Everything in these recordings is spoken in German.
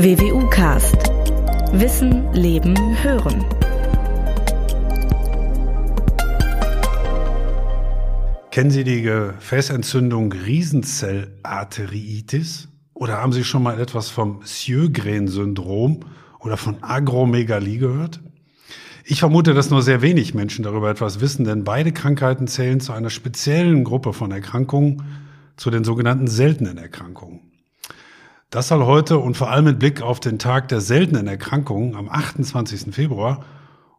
WWU Cast. Wissen, Leben, Hören. Kennen Sie die Gefäßentzündung Riesenzellarteriitis? Oder haben Sie schon mal etwas vom Sjögren-Syndrom oder von Agromegalie gehört? Ich vermute, dass nur sehr wenig Menschen darüber etwas wissen, denn beide Krankheiten zählen zu einer speziellen Gruppe von Erkrankungen, zu den sogenannten seltenen Erkrankungen. Das soll heute und vor allem mit Blick auf den Tag der seltenen Erkrankungen am 28. Februar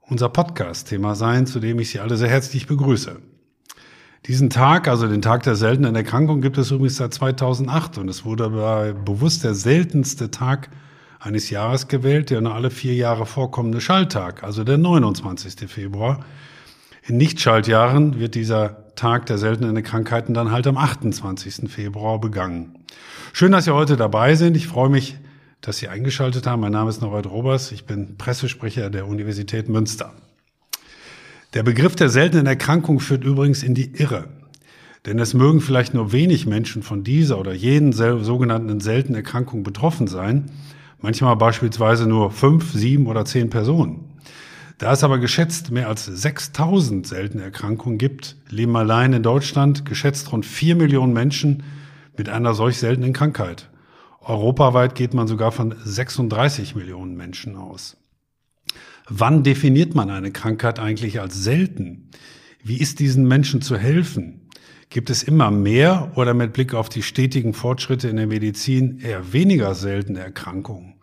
unser Podcast-Thema sein, zu dem ich Sie alle sehr herzlich begrüße. Diesen Tag, also den Tag der seltenen Erkrankung, gibt es übrigens seit 2008 und es wurde bewusst der seltenste Tag eines Jahres gewählt, der nur alle vier Jahre vorkommende Schalltag, also der 29. Februar. In Nichtschaltjahren wird dieser Tag der seltenen Krankheiten dann halt am 28. Februar begangen. Schön, dass Sie heute dabei sind. Ich freue mich, dass Sie eingeschaltet haben. Mein Name ist Norbert Robers. Ich bin Pressesprecher der Universität Münster. Der Begriff der seltenen Erkrankung führt übrigens in die Irre. Denn es mögen vielleicht nur wenig Menschen von dieser oder jenen sogenannten seltenen Erkrankung betroffen sein manchmal beispielsweise nur fünf, sieben oder zehn Personen. Da es aber geschätzt mehr als 6000 seltene Erkrankungen gibt, leben allein in Deutschland geschätzt rund vier Millionen Menschen mit einer solch seltenen Krankheit. Europaweit geht man sogar von 36 Millionen Menschen aus. Wann definiert man eine Krankheit eigentlich als selten? Wie ist diesen Menschen zu helfen? Gibt es immer mehr oder mit Blick auf die stetigen Fortschritte in der Medizin eher weniger seltene Erkrankungen?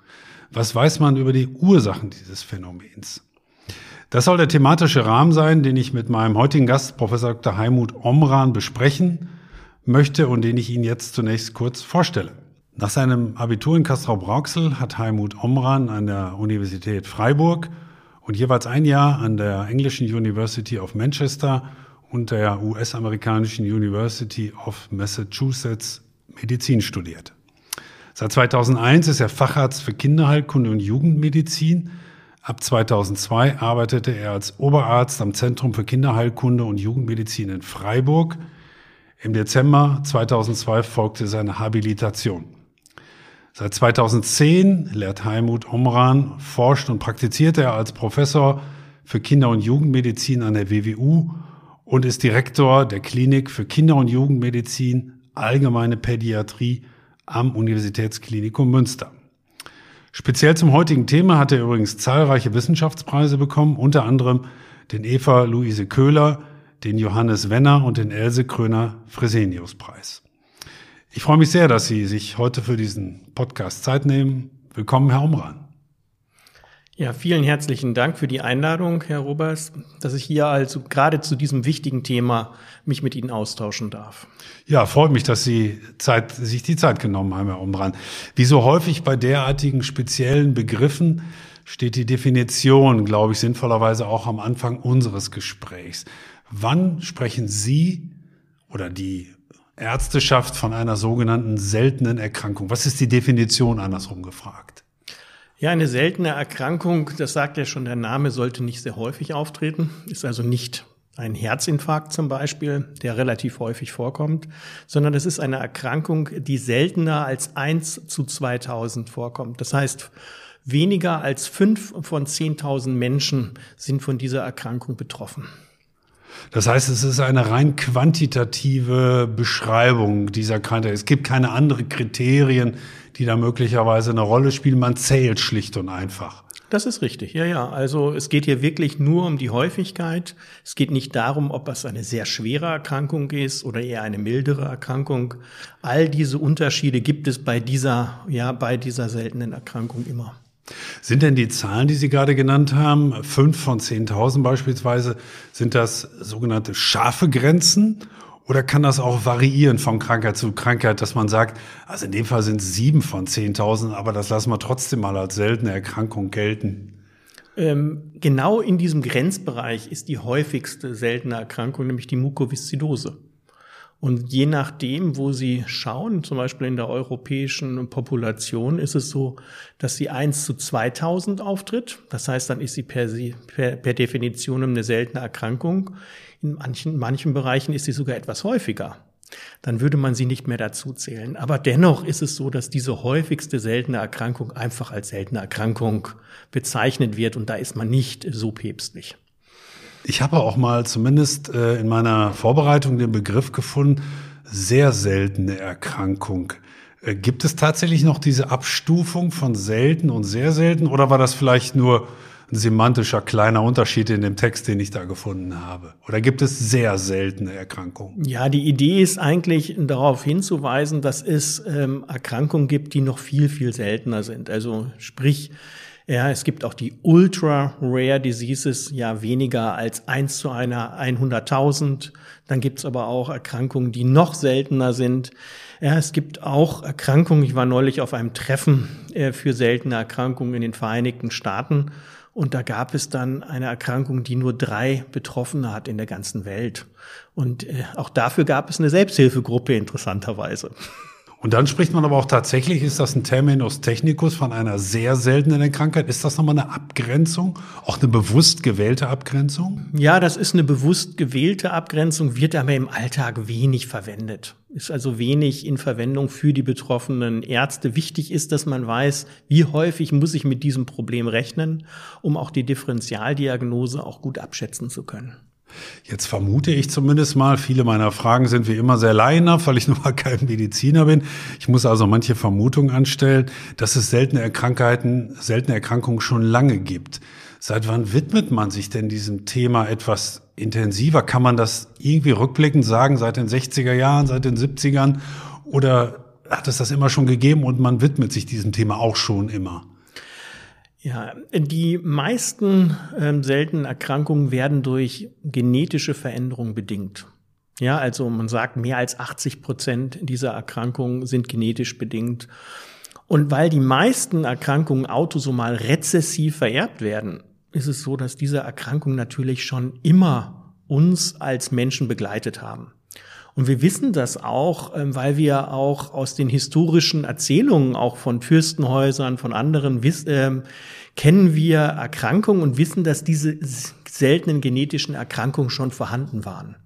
Was weiß man über die Ursachen dieses Phänomens? Das soll der thematische Rahmen sein, den ich mit meinem heutigen Gast, Professor Dr. Heimut Omran, besprechen möchte und den ich Ihnen jetzt zunächst kurz vorstelle. Nach seinem Abitur in Castrop-Rauxel hat Heimut Omran an der Universität Freiburg und jeweils ein Jahr an der englischen University of Manchester und der US-amerikanischen University of Massachusetts Medizin studiert. Seit 2001 ist er Facharzt für Kinderheilkunde und Jugendmedizin. Ab 2002 arbeitete er als Oberarzt am Zentrum für Kinderheilkunde und Jugendmedizin in Freiburg. Im Dezember 2002 folgte seine Habilitation. Seit 2010 lehrt Heimut Omran, forscht und praktiziert er als Professor für Kinder- und Jugendmedizin an der WWU und ist Direktor der Klinik für Kinder- und Jugendmedizin, allgemeine Pädiatrie am Universitätsklinikum Münster. Speziell zum heutigen Thema hat er übrigens zahlreiche Wissenschaftspreise bekommen, unter anderem den Eva Luise Köhler, den Johannes Wenner und den Else Kröner Fresenius Preis. Ich freue mich sehr, dass Sie sich heute für diesen Podcast Zeit nehmen. Willkommen, Herr Umran. Ja, vielen herzlichen Dank für die Einladung, Herr Robers, dass ich hier also gerade zu diesem wichtigen Thema mich mit Ihnen austauschen darf. Ja, freut mich, dass Sie Zeit, sich die Zeit genommen haben, Herr Umbran. Wie so häufig bei derartigen speziellen Begriffen steht die Definition, glaube ich, sinnvollerweise auch am Anfang unseres Gesprächs. Wann sprechen Sie oder die Ärzteschaft von einer sogenannten seltenen Erkrankung? Was ist die Definition andersrum gefragt? Ja, eine seltene Erkrankung, das sagt ja schon der Name, sollte nicht sehr häufig auftreten, ist also nicht ein Herzinfarkt zum Beispiel, der relativ häufig vorkommt, sondern es ist eine Erkrankung, die seltener als eins zu 2000 vorkommt. Das heißt, weniger als fünf von 10.000 Menschen sind von dieser Erkrankung betroffen. Das heißt, es ist eine rein quantitative Beschreibung dieser Krankheit. Es gibt keine anderen Kriterien, die da möglicherweise eine Rolle spielen. Man zählt schlicht und einfach. Das ist richtig, ja, ja. Also es geht hier wirklich nur um die Häufigkeit. Es geht nicht darum, ob es eine sehr schwere Erkrankung ist oder eher eine mildere Erkrankung. All diese Unterschiede gibt es bei dieser, ja, bei dieser seltenen Erkrankung immer. Sind denn die Zahlen, die Sie gerade genannt haben, fünf von 10.000 beispielsweise, sind das sogenannte scharfe Grenzen? Oder kann das auch variieren von Krankheit zu Krankheit, dass man sagt, also in dem Fall sind es sieben von 10.000, aber das lassen wir trotzdem mal als seltene Erkrankung gelten? Ähm, genau in diesem Grenzbereich ist die häufigste seltene Erkrankung, nämlich die Mukoviszidose. Und je nachdem, wo Sie schauen, zum Beispiel in der europäischen Population, ist es so, dass sie 1 zu 2000 auftritt. Das heißt, dann ist sie per, per, per Definition eine seltene Erkrankung. In manchen, manchen Bereichen ist sie sogar etwas häufiger. dann würde man sie nicht mehr dazu zählen. Aber dennoch ist es so, dass diese häufigste seltene Erkrankung einfach als seltene Erkrankung bezeichnet wird und da ist man nicht so päpstlich. Ich habe auch mal zumindest äh, in meiner Vorbereitung den Begriff gefunden, sehr seltene Erkrankung. Äh, gibt es tatsächlich noch diese Abstufung von selten und sehr selten oder war das vielleicht nur ein semantischer kleiner Unterschied in dem Text, den ich da gefunden habe? Oder gibt es sehr seltene Erkrankungen? Ja, die Idee ist eigentlich darauf hinzuweisen, dass es ähm, Erkrankungen gibt, die noch viel, viel seltener sind. Also sprich, ja, es gibt auch die Ultra Rare Diseases, ja weniger als eins zu einer 100.000. Dann gibt's aber auch Erkrankungen, die noch seltener sind. Ja, es gibt auch Erkrankungen. Ich war neulich auf einem Treffen äh, für seltene Erkrankungen in den Vereinigten Staaten. Und da gab es dann eine Erkrankung, die nur drei Betroffene hat in der ganzen Welt. Und äh, auch dafür gab es eine Selbsthilfegruppe interessanterweise. Und dann spricht man aber auch tatsächlich, ist das ein Terminus technicus von einer sehr seltenen Krankheit? Ist das nochmal eine Abgrenzung? Auch eine bewusst gewählte Abgrenzung? Ja, das ist eine bewusst gewählte Abgrenzung, wird aber im Alltag wenig verwendet. Ist also wenig in Verwendung für die betroffenen Ärzte. Wichtig ist, dass man weiß, wie häufig muss ich mit diesem Problem rechnen, um auch die Differentialdiagnose auch gut abschätzen zu können. Jetzt vermute ich zumindest mal, viele meiner Fragen sind wie immer sehr laienhaft, weil ich nun mal kein Mediziner bin. Ich muss also manche Vermutungen anstellen, dass es seltene Krankheiten, seltene Erkrankungen schon lange gibt. Seit wann widmet man sich denn diesem Thema etwas intensiver? Kann man das irgendwie rückblickend sagen, seit den 60er Jahren, seit den 70ern? Oder hat es das immer schon gegeben und man widmet sich diesem Thema auch schon immer? Ja, die meisten ähm, seltenen Erkrankungen werden durch genetische Veränderungen bedingt. Ja, also man sagt, mehr als 80 Prozent dieser Erkrankungen sind genetisch bedingt. Und weil die meisten Erkrankungen autosomal rezessiv vererbt werden, ist es so, dass diese Erkrankungen natürlich schon immer uns als Menschen begleitet haben. Und wir wissen das auch, ähm, weil wir auch aus den historischen Erzählungen, auch von Fürstenhäusern, von anderen, äh, kennen wir Erkrankungen und wissen, dass diese seltenen genetischen Erkrankungen schon vorhanden waren.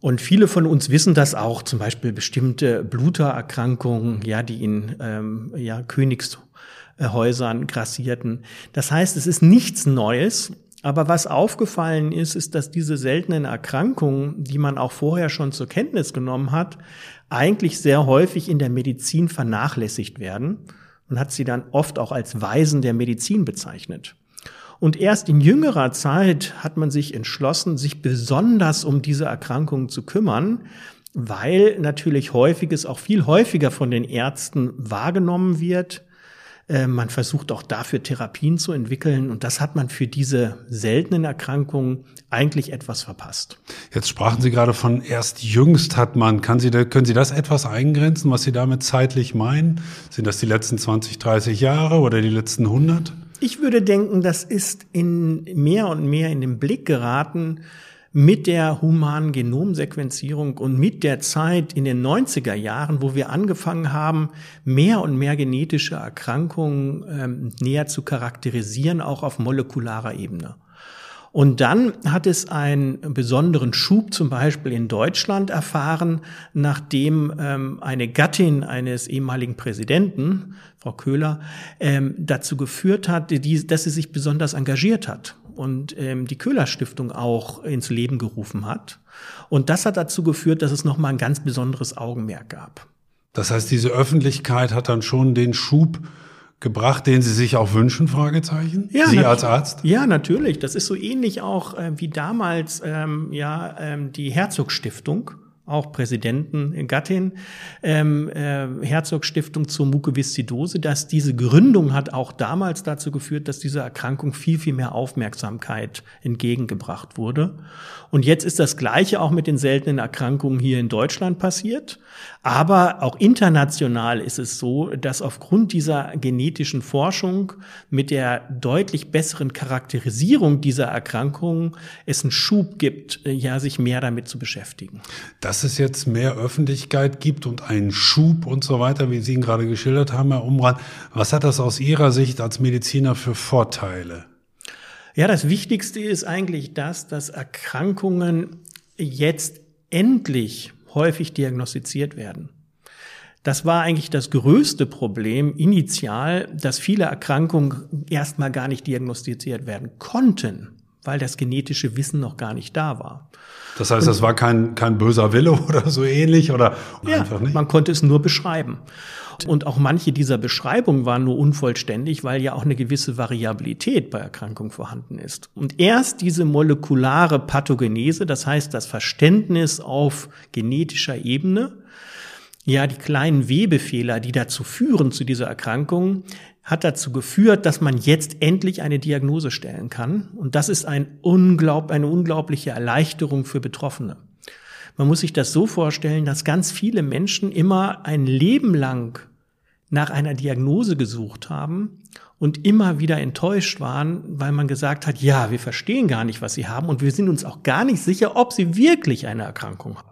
Und viele von uns wissen das auch, zum Beispiel bestimmte Blutererkrankungen, ja, die in ähm, ja, Königshäusern grassierten. Das heißt, es ist nichts Neues, aber was aufgefallen ist, ist, dass diese seltenen Erkrankungen, die man auch vorher schon zur Kenntnis genommen hat, eigentlich sehr häufig in der Medizin vernachlässigt werden und hat sie dann oft auch als Weisen der Medizin bezeichnet. Und erst in jüngerer Zeit hat man sich entschlossen, sich besonders um diese Erkrankungen zu kümmern, weil natürlich häufiges auch viel häufiger von den Ärzten wahrgenommen wird, äh, man versucht auch dafür Therapien zu entwickeln und das hat man für diese seltenen Erkrankungen eigentlich etwas verpasst. Jetzt sprachen Sie gerade von erst jüngst hat man. Kann Sie, können Sie das etwas eingrenzen, was Sie damit zeitlich meinen? Sind das die letzten 20, 30 Jahre oder die letzten 100? Ich würde denken, das ist in mehr und mehr in den Blick geraten, mit der humanen Genomsequenzierung und mit der Zeit in den 90er Jahren, wo wir angefangen haben, mehr und mehr genetische Erkrankungen ähm, näher zu charakterisieren, auch auf molekularer Ebene. Und dann hat es einen besonderen Schub zum Beispiel in Deutschland erfahren, nachdem ähm, eine Gattin eines ehemaligen Präsidenten, Frau Köhler, ähm, dazu geführt hat, die, dass sie sich besonders engagiert hat und ähm, die Köhler Stiftung auch ins Leben gerufen hat. Und das hat dazu geführt, dass es nochmal ein ganz besonderes Augenmerk gab. Das heißt, diese Öffentlichkeit hat dann schon den Schub gebracht, den Sie sich auch wünschen? Fragezeichen. Ja, Sie als Arzt? Ja, natürlich. Das ist so ähnlich auch äh, wie damals ähm, ja ähm, die Herzog Stiftung auch Präsidenten Gattin, ähm, äh, Herzog-Stiftung zur Mukoviszidose, dass diese Gründung hat auch damals dazu geführt, dass diese Erkrankung viel, viel mehr Aufmerksamkeit entgegengebracht wurde. Und jetzt ist das Gleiche auch mit den seltenen Erkrankungen hier in Deutschland passiert. Aber auch international ist es so, dass aufgrund dieser genetischen Forschung mit der deutlich besseren Charakterisierung dieser Erkrankungen es einen Schub gibt, äh, ja, sich mehr damit zu beschäftigen. Dass es jetzt mehr Öffentlichkeit gibt und einen Schub und so weiter, wie Sie ihn gerade geschildert haben, Herr Umbrand, was hat das aus Ihrer Sicht als Mediziner für Vorteile? Ja, das Wichtigste ist eigentlich das, dass Erkrankungen jetzt endlich häufig diagnostiziert werden. Das war eigentlich das größte Problem initial, dass viele Erkrankungen erstmal gar nicht diagnostiziert werden konnten, weil das genetische Wissen noch gar nicht da war. Das heißt, das war kein, kein böser Wille oder so ähnlich oder ja, einfach nicht? Man konnte es nur beschreiben. Und auch manche dieser Beschreibungen waren nur unvollständig, weil ja auch eine gewisse Variabilität bei Erkrankungen vorhanden ist. Und erst diese molekulare Pathogenese, das heißt das Verständnis auf genetischer Ebene, ja, die kleinen Webefehler, die dazu führen zu dieser Erkrankung, hat dazu geführt, dass man jetzt endlich eine Diagnose stellen kann. Und das ist ein unglaub, eine unglaubliche Erleichterung für Betroffene. Man muss sich das so vorstellen, dass ganz viele Menschen immer ein Leben lang nach einer Diagnose gesucht haben und immer wieder enttäuscht waren, weil man gesagt hat, ja, wir verstehen gar nicht, was sie haben und wir sind uns auch gar nicht sicher, ob sie wirklich eine Erkrankung haben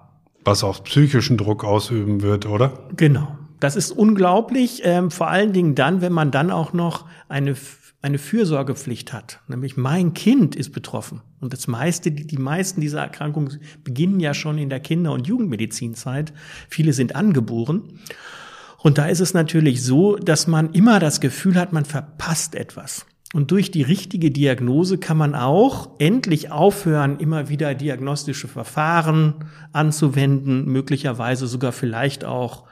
was auch psychischen Druck ausüben wird, oder? Genau. Das ist unglaublich, ähm, vor allen Dingen dann, wenn man dann auch noch eine, eine Fürsorgepflicht hat. Nämlich mein Kind ist betroffen. Und das meiste, die, die meisten dieser Erkrankungen beginnen ja schon in der Kinder- und Jugendmedizinzeit. Viele sind angeboren. Und da ist es natürlich so, dass man immer das Gefühl hat, man verpasst etwas. Und durch die richtige Diagnose kann man auch endlich aufhören, immer wieder diagnostische Verfahren anzuwenden, möglicherweise sogar vielleicht auch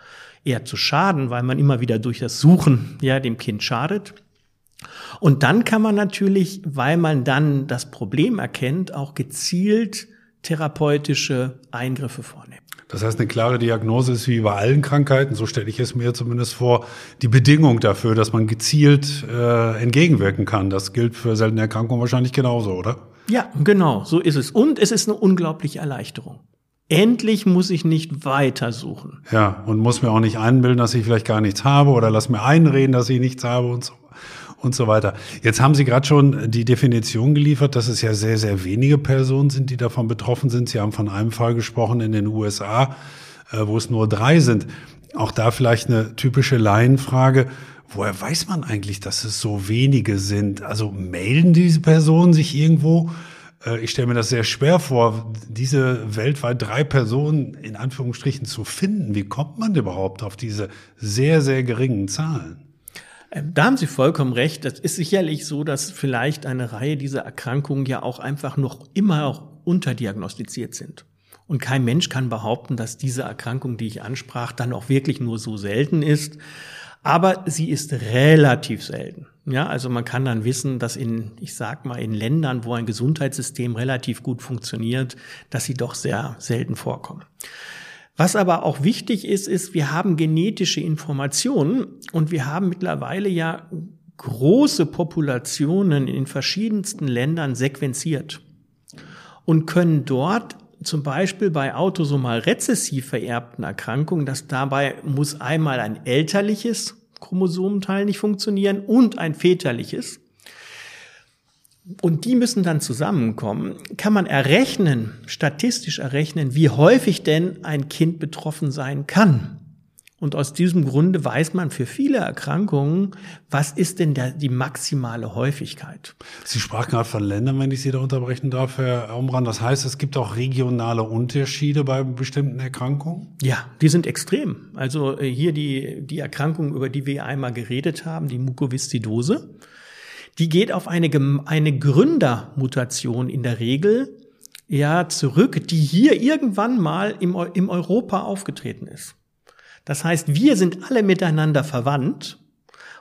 eher zu schaden, weil man immer wieder durch das Suchen ja dem Kind schadet. Und dann kann man natürlich, weil man dann das Problem erkennt, auch gezielt therapeutische Eingriffe vornehmen. Das heißt, eine klare Diagnose ist wie bei allen Krankheiten, so stelle ich es mir zumindest vor, die Bedingung dafür, dass man gezielt äh, entgegenwirken kann. Das gilt für seltene Erkrankungen wahrscheinlich genauso, oder? Ja, genau, so ist es. Und es ist eine unglaubliche Erleichterung. Endlich muss ich nicht weiter suchen. Ja, und muss mir auch nicht einbilden, dass ich vielleicht gar nichts habe oder lass mir einreden, dass ich nichts habe und so und so weiter. Jetzt haben Sie gerade schon die Definition geliefert, dass es ja sehr, sehr wenige Personen sind, die davon betroffen sind. Sie haben von einem Fall gesprochen in den USA, äh, wo es nur drei sind. Auch da vielleicht eine typische Laienfrage. Woher weiß man eigentlich, dass es so wenige sind? Also melden diese Personen sich irgendwo? Äh, ich stelle mir das sehr schwer vor, diese weltweit drei Personen in Anführungsstrichen zu finden. Wie kommt man überhaupt auf diese sehr, sehr geringen Zahlen? Ähm, da haben Sie vollkommen recht. Das ist sicherlich so, dass vielleicht eine Reihe dieser Erkrankungen ja auch einfach noch immer auch unterdiagnostiziert sind. Und kein Mensch kann behaupten, dass diese Erkrankung, die ich ansprach, dann auch wirklich nur so selten ist. Aber sie ist relativ selten. Ja, also man kann dann wissen, dass in, ich sag mal, in Ländern, wo ein Gesundheitssystem relativ gut funktioniert, dass sie doch sehr selten vorkommen. Was aber auch wichtig ist, ist, wir haben genetische Informationen und wir haben mittlerweile ja große Populationen in verschiedensten Ländern sequenziert und können dort zum Beispiel bei autosomal rezessiv vererbten Erkrankungen, dass dabei muss einmal ein elterliches Chromosomenteil nicht funktionieren und ein väterliches und die müssen dann zusammenkommen, kann man errechnen, statistisch errechnen, wie häufig denn ein Kind betroffen sein kann. Und aus diesem Grunde weiß man für viele Erkrankungen, was ist denn der, die maximale Häufigkeit. Sie sprachen gerade von Ländern, wenn ich Sie da unterbrechen darf, Herr Umran. Das heißt, es gibt auch regionale Unterschiede bei bestimmten Erkrankungen? Ja, die sind extrem. Also äh, hier die, die Erkrankung, über die wir einmal geredet haben, die Mukoviszidose die geht auf eine, eine Gründermutation in der Regel ja zurück, die hier irgendwann mal im, im Europa aufgetreten ist. Das heißt, wir sind alle miteinander verwandt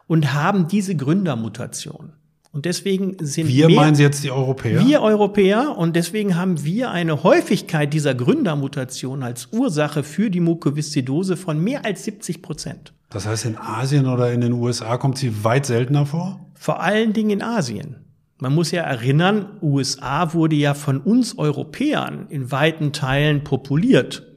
und haben diese Gründermutation. Und deswegen sind wir mehr, meinen Sie jetzt die Europäer? Wir Europäer und deswegen haben wir eine Häufigkeit dieser Gründermutation als Ursache für die Mukoviszidose von mehr als 70 Prozent. Das heißt, in Asien oder in den USA kommt sie weit seltener vor? Vor allen Dingen in Asien. Man muss ja erinnern, USA wurde ja von uns Europäern in weiten Teilen populiert.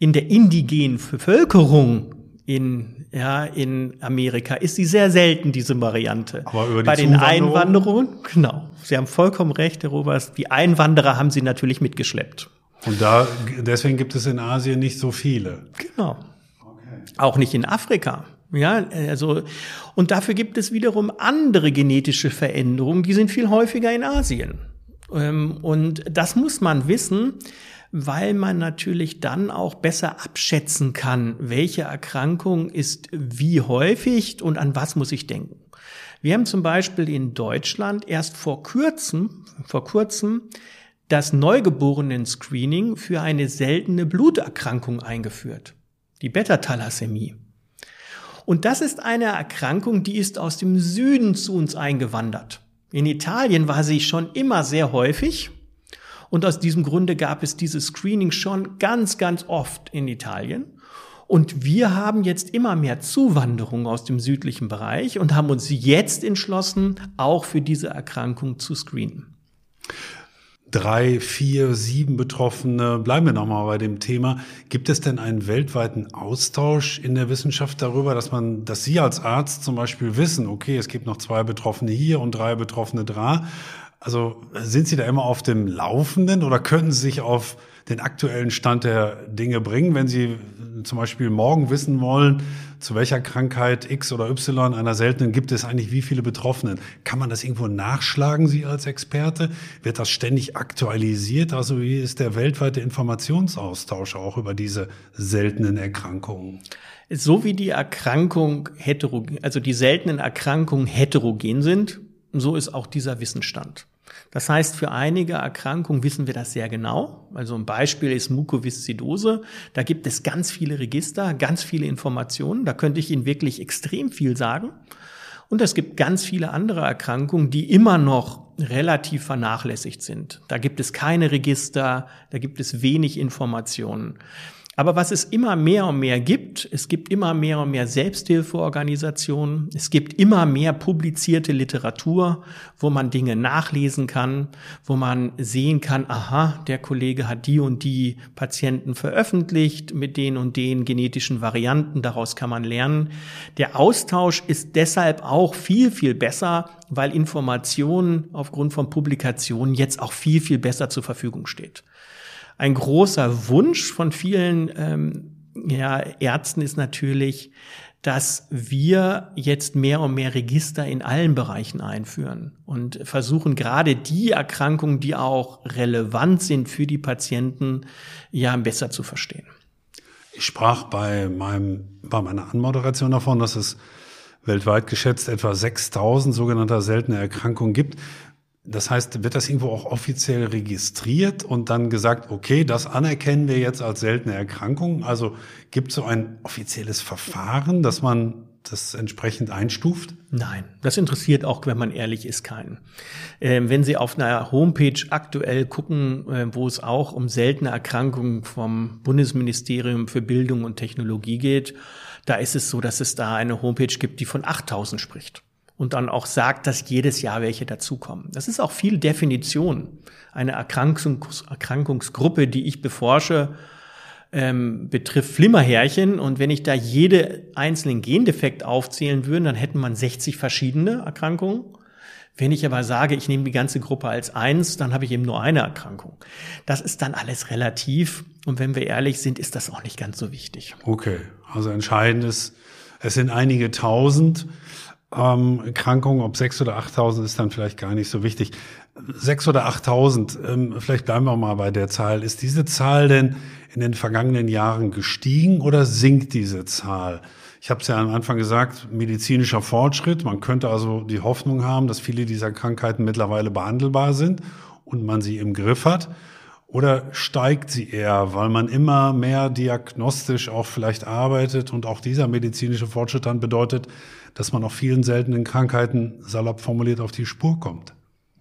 In der indigenen Bevölkerung in, ja, in Amerika ist sie sehr selten, diese Variante. Aber über die Bei den Einwanderungen, genau. Sie haben vollkommen recht, Herr Robers. Die Einwanderer haben sie natürlich mitgeschleppt. Und da, deswegen gibt es in Asien nicht so viele. Genau. Okay. Auch nicht in Afrika. Ja, also, und dafür gibt es wiederum andere genetische Veränderungen, die sind viel häufiger in Asien. Ähm, und das muss man wissen, weil man natürlich dann auch besser abschätzen kann, welche Erkrankung ist wie häufig und an was muss ich denken. Wir haben zum Beispiel in Deutschland erst vor kurzem, vor kurzem das Neugeborenen-Screening für eine seltene Bluterkrankung eingeführt, die Beta-Thalassämie. Und das ist eine Erkrankung, die ist aus dem Süden zu uns eingewandert. In Italien war sie schon immer sehr häufig und aus diesem Grunde gab es dieses Screening schon ganz, ganz oft in Italien. Und wir haben jetzt immer mehr Zuwanderung aus dem südlichen Bereich und haben uns jetzt entschlossen, auch für diese Erkrankung zu screenen drei, vier, sieben Betroffene. Bleiben wir nochmal bei dem Thema. Gibt es denn einen weltweiten Austausch in der Wissenschaft darüber, dass man, dass Sie als Arzt zum Beispiel wissen, okay, es gibt noch zwei Betroffene hier und drei Betroffene da. Also sind Sie da immer auf dem Laufenden oder können Sie sich auf den aktuellen Stand der Dinge bringen, wenn Sie zum Beispiel morgen wissen wollen, zu welcher Krankheit X oder Y einer seltenen gibt es eigentlich wie viele Betroffenen? Kann man das irgendwo nachschlagen, Sie als Experte? Wird das ständig aktualisiert? Also wie ist der weltweite Informationsaustausch auch über diese seltenen Erkrankungen? So wie die Erkrankung heterogen, also die seltenen Erkrankungen heterogen sind, so ist auch dieser Wissensstand. Das heißt, für einige Erkrankungen wissen wir das sehr genau. Also ein Beispiel ist Mukoviszidose. Da gibt es ganz viele Register, ganz viele Informationen. Da könnte ich Ihnen wirklich extrem viel sagen. Und es gibt ganz viele andere Erkrankungen, die immer noch relativ vernachlässigt sind. Da gibt es keine Register, da gibt es wenig Informationen. Aber was es immer mehr und mehr gibt, es gibt immer mehr und mehr Selbsthilfeorganisationen, es gibt immer mehr publizierte Literatur, wo man Dinge nachlesen kann, wo man sehen kann, aha, der Kollege hat die und die Patienten veröffentlicht mit den und den genetischen Varianten, daraus kann man lernen. Der Austausch ist deshalb auch viel, viel besser, weil Informationen aufgrund von Publikationen jetzt auch viel, viel besser zur Verfügung steht. Ein großer Wunsch von vielen ähm, ja, Ärzten ist natürlich, dass wir jetzt mehr und mehr Register in allen Bereichen einführen und versuchen gerade die Erkrankungen, die auch relevant sind für die Patienten, ja besser zu verstehen. Ich sprach bei meinem, bei meiner Anmoderation davon, dass es weltweit geschätzt etwa 6000 sogenannte seltene Erkrankungen gibt. Das heißt, wird das irgendwo auch offiziell registriert und dann gesagt, okay, das anerkennen wir jetzt als seltene Erkrankung? Also gibt es so ein offizielles Verfahren, dass man das entsprechend einstuft? Nein, das interessiert auch, wenn man ehrlich ist, keinen. Ähm, wenn Sie auf einer Homepage aktuell gucken, äh, wo es auch um seltene Erkrankungen vom Bundesministerium für Bildung und Technologie geht, da ist es so, dass es da eine Homepage gibt, die von 8000 spricht und dann auch sagt, dass jedes Jahr welche dazukommen. Das ist auch viel Definition. Eine Erkrankungs Erkrankungsgruppe, die ich beforsche, ähm, betrifft Flimmerhärchen. Und wenn ich da jede einzelnen Gendefekt aufzählen würde, dann hätten man 60 verschiedene Erkrankungen. Wenn ich aber sage, ich nehme die ganze Gruppe als eins, dann habe ich eben nur eine Erkrankung. Das ist dann alles relativ. Und wenn wir ehrlich sind, ist das auch nicht ganz so wichtig. Okay, also entscheidend ist, es sind einige tausend ähm, Erkrankungen, ob sechs oder achttausend ist dann vielleicht gar nicht so wichtig. Sechs oder achttausend, ähm, vielleicht bleiben wir mal bei der Zahl. Ist diese Zahl denn in den vergangenen Jahren gestiegen oder sinkt diese Zahl? Ich habe es ja am Anfang gesagt, medizinischer Fortschritt. Man könnte also die Hoffnung haben, dass viele dieser Krankheiten mittlerweile behandelbar sind und man sie im Griff hat. Oder steigt sie eher, weil man immer mehr diagnostisch auch vielleicht arbeitet und auch dieser medizinische Fortschritt dann bedeutet, dass man auch vielen seltenen Krankheiten salopp formuliert auf die Spur kommt?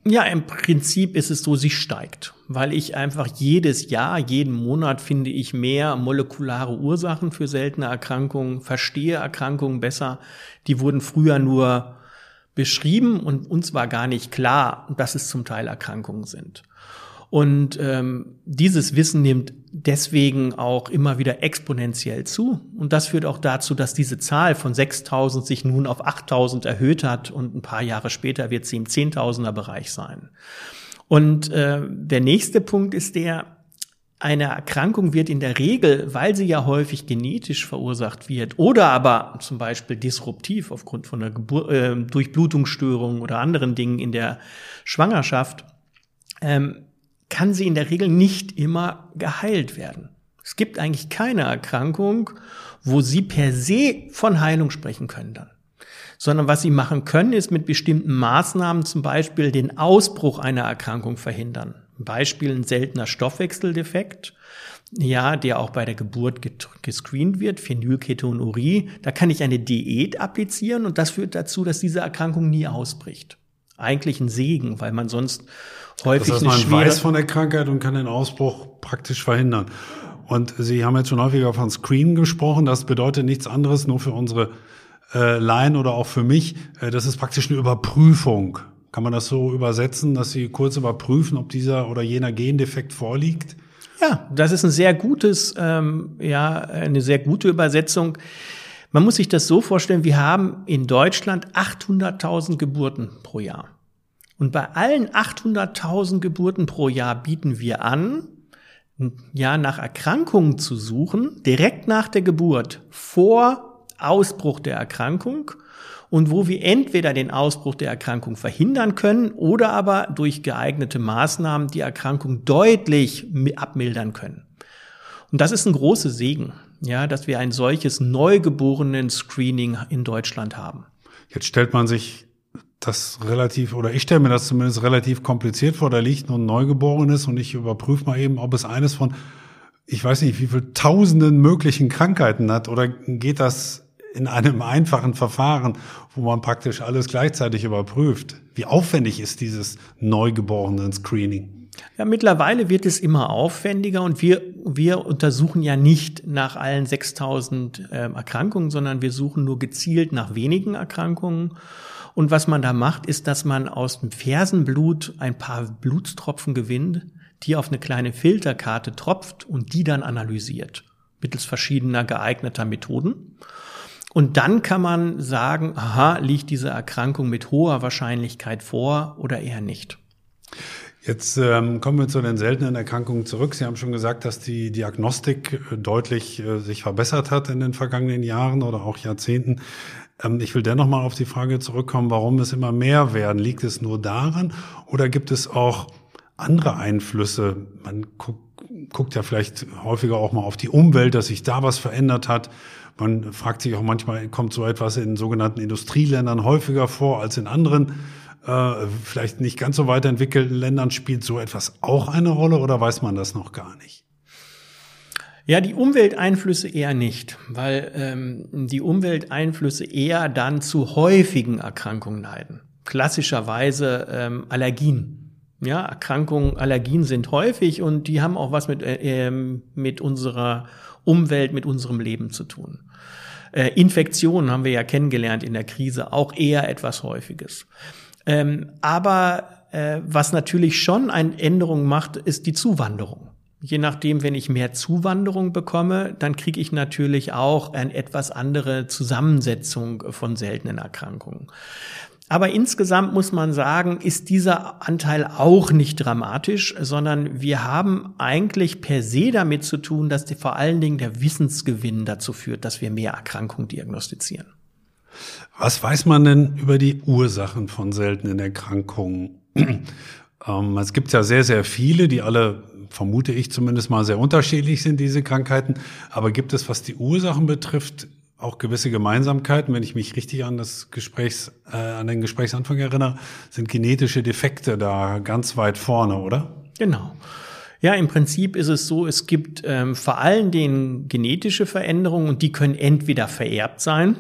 Ja, im Prinzip ist es so, sie steigt, weil ich einfach jedes Jahr, jeden Monat finde ich mehr molekulare Ursachen für seltene Erkrankungen, verstehe Erkrankungen besser. Die wurden früher nur beschrieben und uns war gar nicht klar, dass es zum Teil Erkrankungen sind. Und ähm, dieses Wissen nimmt deswegen auch immer wieder exponentiell zu. Und das führt auch dazu, dass diese Zahl von 6000 sich nun auf 8000 erhöht hat und ein paar Jahre später wird sie im Zehntausender Bereich sein. Und äh, der nächste Punkt ist der, eine Erkrankung wird in der Regel, weil sie ja häufig genetisch verursacht wird oder aber zum Beispiel disruptiv aufgrund von einer Gebur äh, Durchblutungsstörung oder anderen Dingen in der Schwangerschaft, ähm, kann sie in der Regel nicht immer geheilt werden. Es gibt eigentlich keine Erkrankung, wo sie per se von Heilung sprechen können dann. Sondern was sie machen können, ist mit bestimmten Maßnahmen zum Beispiel den Ausbruch einer Erkrankung verhindern. Beispiel ein seltener Stoffwechseldefekt, ja, der auch bei der Geburt gescreent wird, Phenylketonurie. Da kann ich eine Diät applizieren und das führt dazu, dass diese Erkrankung nie ausbricht. Eigentlich ein Segen, weil man sonst häufig das heißt, man weiß von der Krankheit und kann den Ausbruch praktisch verhindern. Und Sie haben jetzt schon häufiger von Screen gesprochen. Das bedeutet nichts anderes, nur für unsere äh, Laien oder auch für mich. Äh, das ist praktisch eine Überprüfung. Kann man das so übersetzen, dass Sie kurz überprüfen, ob dieser oder jener Gendefekt vorliegt? Ja, das ist ein sehr gutes, ähm, ja, eine sehr gute Übersetzung. Man muss sich das so vorstellen, wir haben in Deutschland 800.000 Geburten pro Jahr. Und bei allen 800.000 Geburten pro Jahr bieten wir an, ja, nach Erkrankungen zu suchen, direkt nach der Geburt, vor Ausbruch der Erkrankung und wo wir entweder den Ausbruch der Erkrankung verhindern können oder aber durch geeignete Maßnahmen die Erkrankung deutlich abmildern können. Und das ist ein großer Segen, ja, dass wir ein solches neugeborenen Screening in Deutschland haben. Jetzt stellt man sich das relativ, oder ich stelle mir das zumindest relativ kompliziert vor. Da liegt nur ein Neugeborenes und ich überprüfe mal eben, ob es eines von, ich weiß nicht, wie viel tausenden möglichen Krankheiten hat. Oder geht das in einem einfachen Verfahren, wo man praktisch alles gleichzeitig überprüft? Wie aufwendig ist dieses Neugeborenen-Screening? Ja, mittlerweile wird es immer aufwendiger und wir, wir untersuchen ja nicht nach allen 6000 äh, Erkrankungen, sondern wir suchen nur gezielt nach wenigen Erkrankungen. Und was man da macht, ist, dass man aus dem Fersenblut ein paar Blutstropfen gewinnt, die auf eine kleine Filterkarte tropft und die dann analysiert mittels verschiedener geeigneter Methoden. Und dann kann man sagen, aha, liegt diese Erkrankung mit hoher Wahrscheinlichkeit vor oder eher nicht. Jetzt ähm, kommen wir zu den seltenen Erkrankungen zurück. Sie haben schon gesagt, dass die Diagnostik äh, deutlich äh, sich verbessert hat in den vergangenen Jahren oder auch Jahrzehnten. Ähm, ich will dennoch mal auf die Frage zurückkommen, warum es immer mehr werden. Liegt es nur daran oder gibt es auch andere Einflüsse? Man guckt, ja vielleicht häufiger auch mal auf die Umwelt, dass sich da was verändert hat. Man fragt sich auch manchmal, kommt so etwas in sogenannten Industrieländern häufiger vor als in anderen, äh, vielleicht nicht ganz so weiterentwickelten Ländern. Spielt so etwas auch eine Rolle oder weiß man das noch gar nicht? Ja, die Umwelteinflüsse eher nicht, weil ähm, die Umwelteinflüsse eher dann zu häufigen Erkrankungen leiden. Klassischerweise ähm, Allergien. Ja, Erkrankungen, Allergien sind häufig und die haben auch was mit, äh, ähm, mit unserer Umwelt, mit unserem Leben zu tun. Äh, Infektionen haben wir ja kennengelernt in der Krise, auch eher etwas Häufiges. Ähm, aber äh, was natürlich schon eine Änderung macht, ist die Zuwanderung. Je nachdem, wenn ich mehr Zuwanderung bekomme, dann kriege ich natürlich auch eine etwas andere Zusammensetzung von seltenen Erkrankungen. Aber insgesamt muss man sagen, ist dieser Anteil auch nicht dramatisch, sondern wir haben eigentlich per se damit zu tun, dass die, vor allen Dingen der Wissensgewinn dazu führt, dass wir mehr Erkrankungen diagnostizieren. Was weiß man denn über die Ursachen von seltenen Erkrankungen? Ähm, es gibt ja sehr, sehr viele, die alle vermute ich zumindest mal, sehr unterschiedlich sind, diese Krankheiten. Aber gibt es, was die Ursachen betrifft, auch gewisse Gemeinsamkeiten? Wenn ich mich richtig an das Gesprächs, äh, an den Gesprächsanfang erinnere, sind genetische Defekte da ganz weit vorne, oder? Genau. Ja, im Prinzip ist es so, es gibt ähm, vor allen Dingen genetische Veränderungen und die können entweder vererbt sein,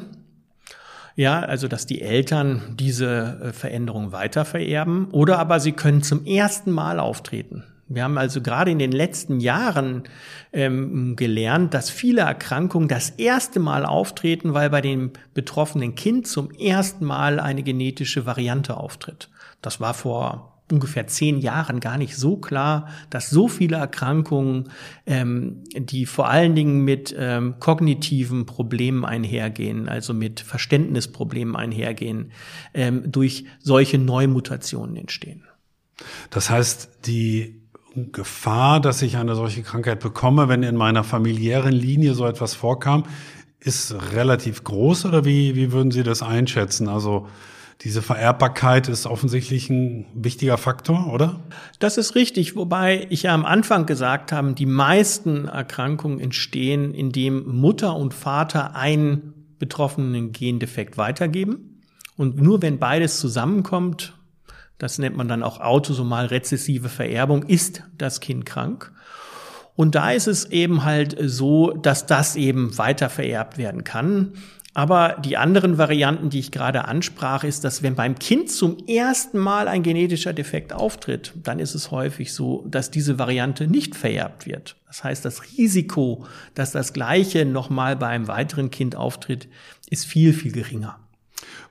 ja, also dass die Eltern diese äh, Veränderung weiter vererben, oder aber sie können zum ersten Mal auftreten. Wir haben also gerade in den letzten Jahren ähm, gelernt, dass viele Erkrankungen das erste Mal auftreten, weil bei dem betroffenen Kind zum ersten Mal eine genetische Variante auftritt. Das war vor ungefähr zehn Jahren gar nicht so klar, dass so viele Erkrankungen, ähm, die vor allen Dingen mit ähm, kognitiven Problemen einhergehen, also mit Verständnisproblemen einhergehen, ähm, durch solche Neumutationen entstehen. Das heißt, die Gefahr, dass ich eine solche Krankheit bekomme, wenn in meiner familiären Linie so etwas vorkam, ist relativ groß oder wie, wie würden Sie das einschätzen? Also Diese Vererbbarkeit ist offensichtlich ein wichtiger Faktor, oder? Das ist richtig, wobei ich ja am Anfang gesagt habe, die meisten Erkrankungen entstehen, indem Mutter und Vater einen betroffenen Gendefekt weitergeben. Und nur wenn beides zusammenkommt, das nennt man dann auch autosomal rezessive Vererbung, ist das Kind krank. Und da ist es eben halt so, dass das eben weiter vererbt werden kann. Aber die anderen Varianten, die ich gerade ansprach, ist, dass wenn beim Kind zum ersten Mal ein genetischer Defekt auftritt, dann ist es häufig so, dass diese Variante nicht vererbt wird. Das heißt, das Risiko, dass das Gleiche nochmal bei einem weiteren Kind auftritt, ist viel, viel geringer.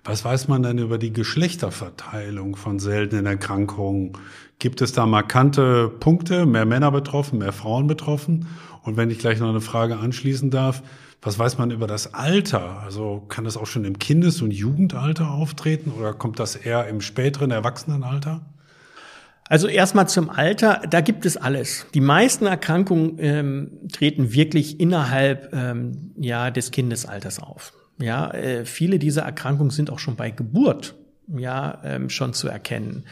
Was weiß man denn über die Geschlechterverteilung von seltenen Erkrankungen? Gibt es da markante Punkte, mehr Männer betroffen, mehr Frauen betroffen? Und wenn ich gleich noch eine Frage anschließen darf, was weiß man über das Alter? Also kann das auch schon im Kindes- und Jugendalter auftreten oder kommt das eher im späteren Erwachsenenalter? Also erstmal zum Alter, da gibt es alles. Die meisten Erkrankungen ähm, treten wirklich innerhalb ähm, ja, des Kindesalters auf. Ja, äh, viele dieser Erkrankungen sind auch schon bei Geburt ja ähm, schon zu erkennen.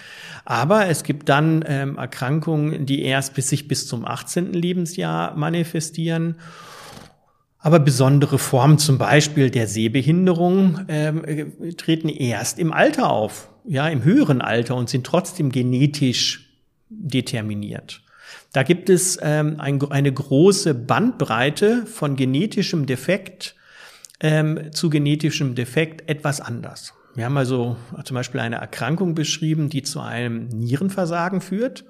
Aber es gibt dann ähm, Erkrankungen, die erst bis sich bis zum 18. Lebensjahr manifestieren aber besondere Formen, zum Beispiel der Sehbehinderung, ähm, äh, treten erst im Alter auf, ja, im höheren Alter und sind trotzdem genetisch determiniert. Da gibt es ähm, ein, eine große Bandbreite von genetischem Defekt ähm, zu genetischem Defekt etwas anders. Wir haben also zum Beispiel eine Erkrankung beschrieben, die zu einem Nierenversagen führt.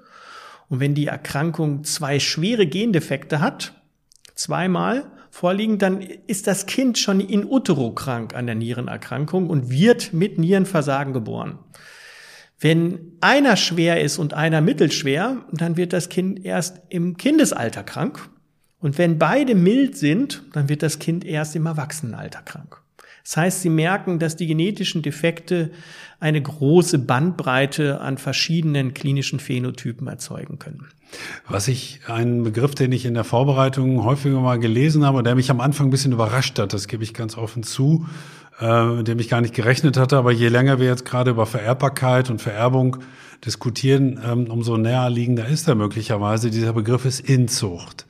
Und wenn die Erkrankung zwei schwere Gendefekte hat, zweimal, vorliegen, dann ist das Kind schon in utero krank an der Nierenerkrankung und wird mit Nierenversagen geboren. Wenn einer schwer ist und einer mittelschwer, dann wird das Kind erst im Kindesalter krank. Und wenn beide mild sind, dann wird das Kind erst im Erwachsenenalter krank. Das heißt, sie merken, dass die genetischen Defekte eine große Bandbreite an verschiedenen klinischen Phänotypen erzeugen können. Was ich, ein Begriff, den ich in der Vorbereitung häufiger mal gelesen habe, der mich am Anfang ein bisschen überrascht hat, das gebe ich ganz offen zu, äh, dem ich gar nicht gerechnet hatte, aber je länger wir jetzt gerade über Vererbbarkeit und Vererbung diskutieren, ähm, umso näher liegender ist er möglicherweise. Dieser Begriff ist Inzucht.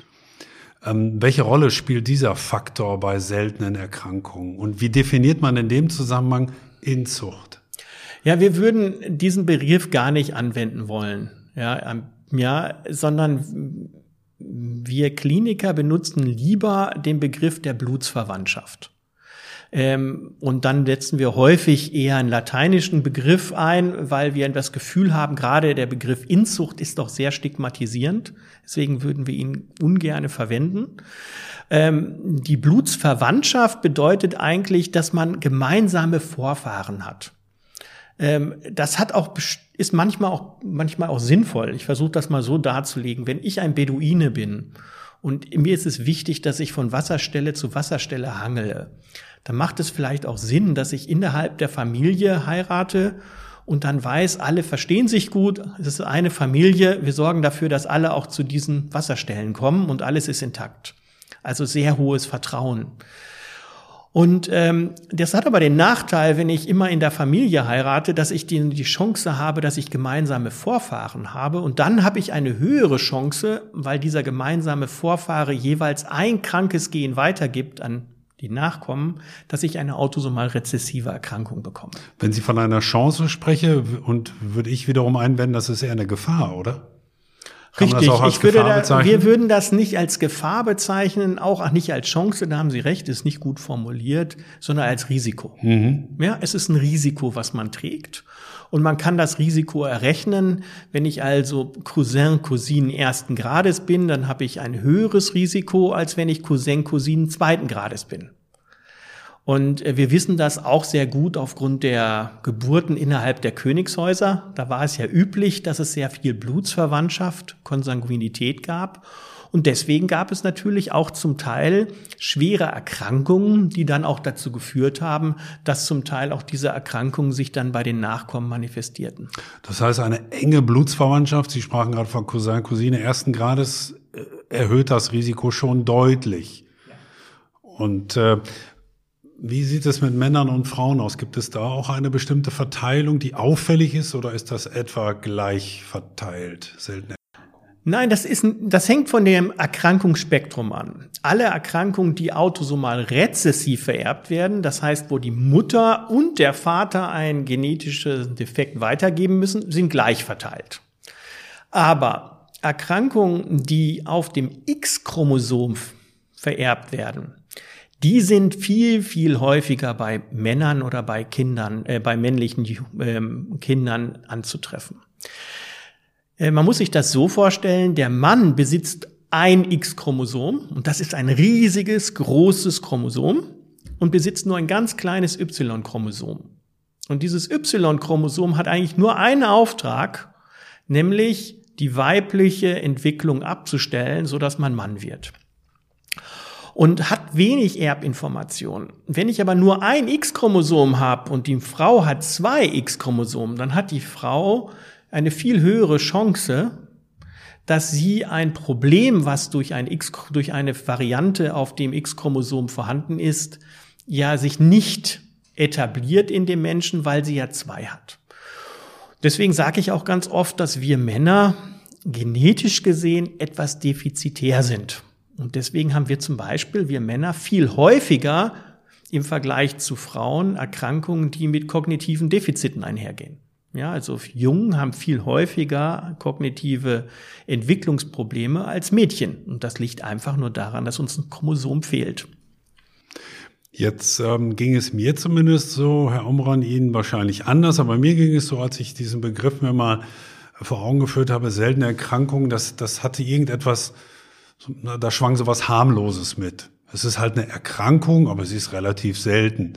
Ähm, welche Rolle spielt dieser Faktor bei seltenen Erkrankungen? Und wie definiert man in dem Zusammenhang Inzucht? Ja, wir würden diesen Begriff gar nicht anwenden wollen. Ja, ähm, ja, sondern wir Kliniker benutzen lieber den Begriff der Blutsverwandtschaft. Ähm, und dann setzen wir häufig eher einen lateinischen Begriff ein, weil wir das Gefühl haben, gerade der Begriff Inzucht ist doch sehr stigmatisierend. Deswegen würden wir ihn ungerne verwenden. Ähm, die Blutsverwandtschaft bedeutet eigentlich, dass man gemeinsame Vorfahren hat. Ähm, das hat auch ist manchmal auch manchmal auch sinnvoll. Ich versuche das mal so darzulegen. Wenn ich ein Beduine bin und mir ist es wichtig, dass ich von Wasserstelle zu Wasserstelle hangele, dann macht es vielleicht auch Sinn, dass ich innerhalb der Familie heirate und dann weiß, alle verstehen sich gut, es ist eine Familie, wir sorgen dafür, dass alle auch zu diesen Wasserstellen kommen und alles ist intakt. Also sehr hohes Vertrauen. Und ähm, das hat aber den Nachteil, wenn ich immer in der Familie heirate, dass ich die, die Chance habe, dass ich gemeinsame Vorfahren habe. Und dann habe ich eine höhere Chance, weil dieser gemeinsame Vorfahre jeweils ein krankes Gen weitergibt an die Nachkommen, dass ich eine autosomal rezessive Erkrankung bekomme. Wenn Sie von einer Chance spreche und würde ich wiederum einwenden, das ist eher eine Gefahr, oder? Kann Richtig, ich würde da, wir würden das nicht als Gefahr bezeichnen, auch nicht als Chance, da haben Sie recht, ist nicht gut formuliert, sondern als Risiko. Mhm. Ja, es ist ein Risiko, was man trägt. Und man kann das Risiko errechnen. Wenn ich also Cousin, Cousin ersten Grades bin, dann habe ich ein höheres Risiko, als wenn ich Cousin, Cousin zweiten Grades bin. Und äh, wir wissen das auch sehr gut aufgrund der Geburten innerhalb der Königshäuser. Da war es ja üblich, dass es sehr viel Blutsverwandtschaft, Konsanguinität gab. Und deswegen gab es natürlich auch zum Teil schwere Erkrankungen, die dann auch dazu geführt haben, dass zum Teil auch diese Erkrankungen sich dann bei den Nachkommen manifestierten. Das heißt, eine enge Blutsverwandtschaft, Sie sprachen gerade von Cousin, Cousine ersten Grades, äh, erhöht das Risiko schon deutlich. Und äh, Wie sieht es mit Männern und Frauen aus? Gibt es da auch eine bestimmte Verteilung, die auffällig ist oder ist das etwa gleich verteilt? Selten. Nein, das ist, das hängt von dem Erkrankungsspektrum an. Alle Erkrankungen, die autosomal rezessiv vererbt werden, das heißt, wo die Mutter und der Vater einen genetischen Defekt weitergeben müssen, sind gleich verteilt. Aber Erkrankungen, die auf dem X-Chromosom vererbt werden, die sind viel, viel häufiger bei Männern oder bei Kindern, äh, bei männlichen äh, Kindern anzutreffen. Äh, man muss sich das so vorstellen, der Mann besitzt ein X-Chromosom und das ist ein riesiges, großes Chromosom und besitzt nur ein ganz kleines Y-Chromosom. Und dieses Y-Chromosom hat eigentlich nur einen Auftrag, nämlich die weibliche Entwicklung abzustellen, so dass man Mann wird und hat wenig Erbinformation. Wenn ich aber nur ein X-Chromosom habe und die Frau hat zwei X-Chromosomen, dann hat die Frau eine viel höhere Chance, dass sie ein Problem, was durch, ein X, durch eine Variante auf dem X-Chromosom vorhanden ist, ja sich nicht etabliert in dem Menschen, weil sie ja zwei hat. Deswegen sage ich auch ganz oft, dass wir Männer genetisch gesehen etwas defizitär sind. Und deswegen haben wir zum Beispiel, wir Männer, viel häufiger im Vergleich zu Frauen Erkrankungen, die mit kognitiven Defiziten einhergehen. Ja, also Jungen haben viel häufiger kognitive Entwicklungsprobleme als Mädchen. Und das liegt einfach nur daran, dass uns ein Chromosom fehlt. Jetzt ähm, ging es mir zumindest so, Herr Omran, Ihnen wahrscheinlich anders, aber mir ging es so, als ich diesen Begriff mir mal vor Augen geführt habe, seltene Erkrankungen, das, das hatte irgendetwas da schwang so was harmloses mit. Es ist halt eine Erkrankung, aber sie ist relativ selten.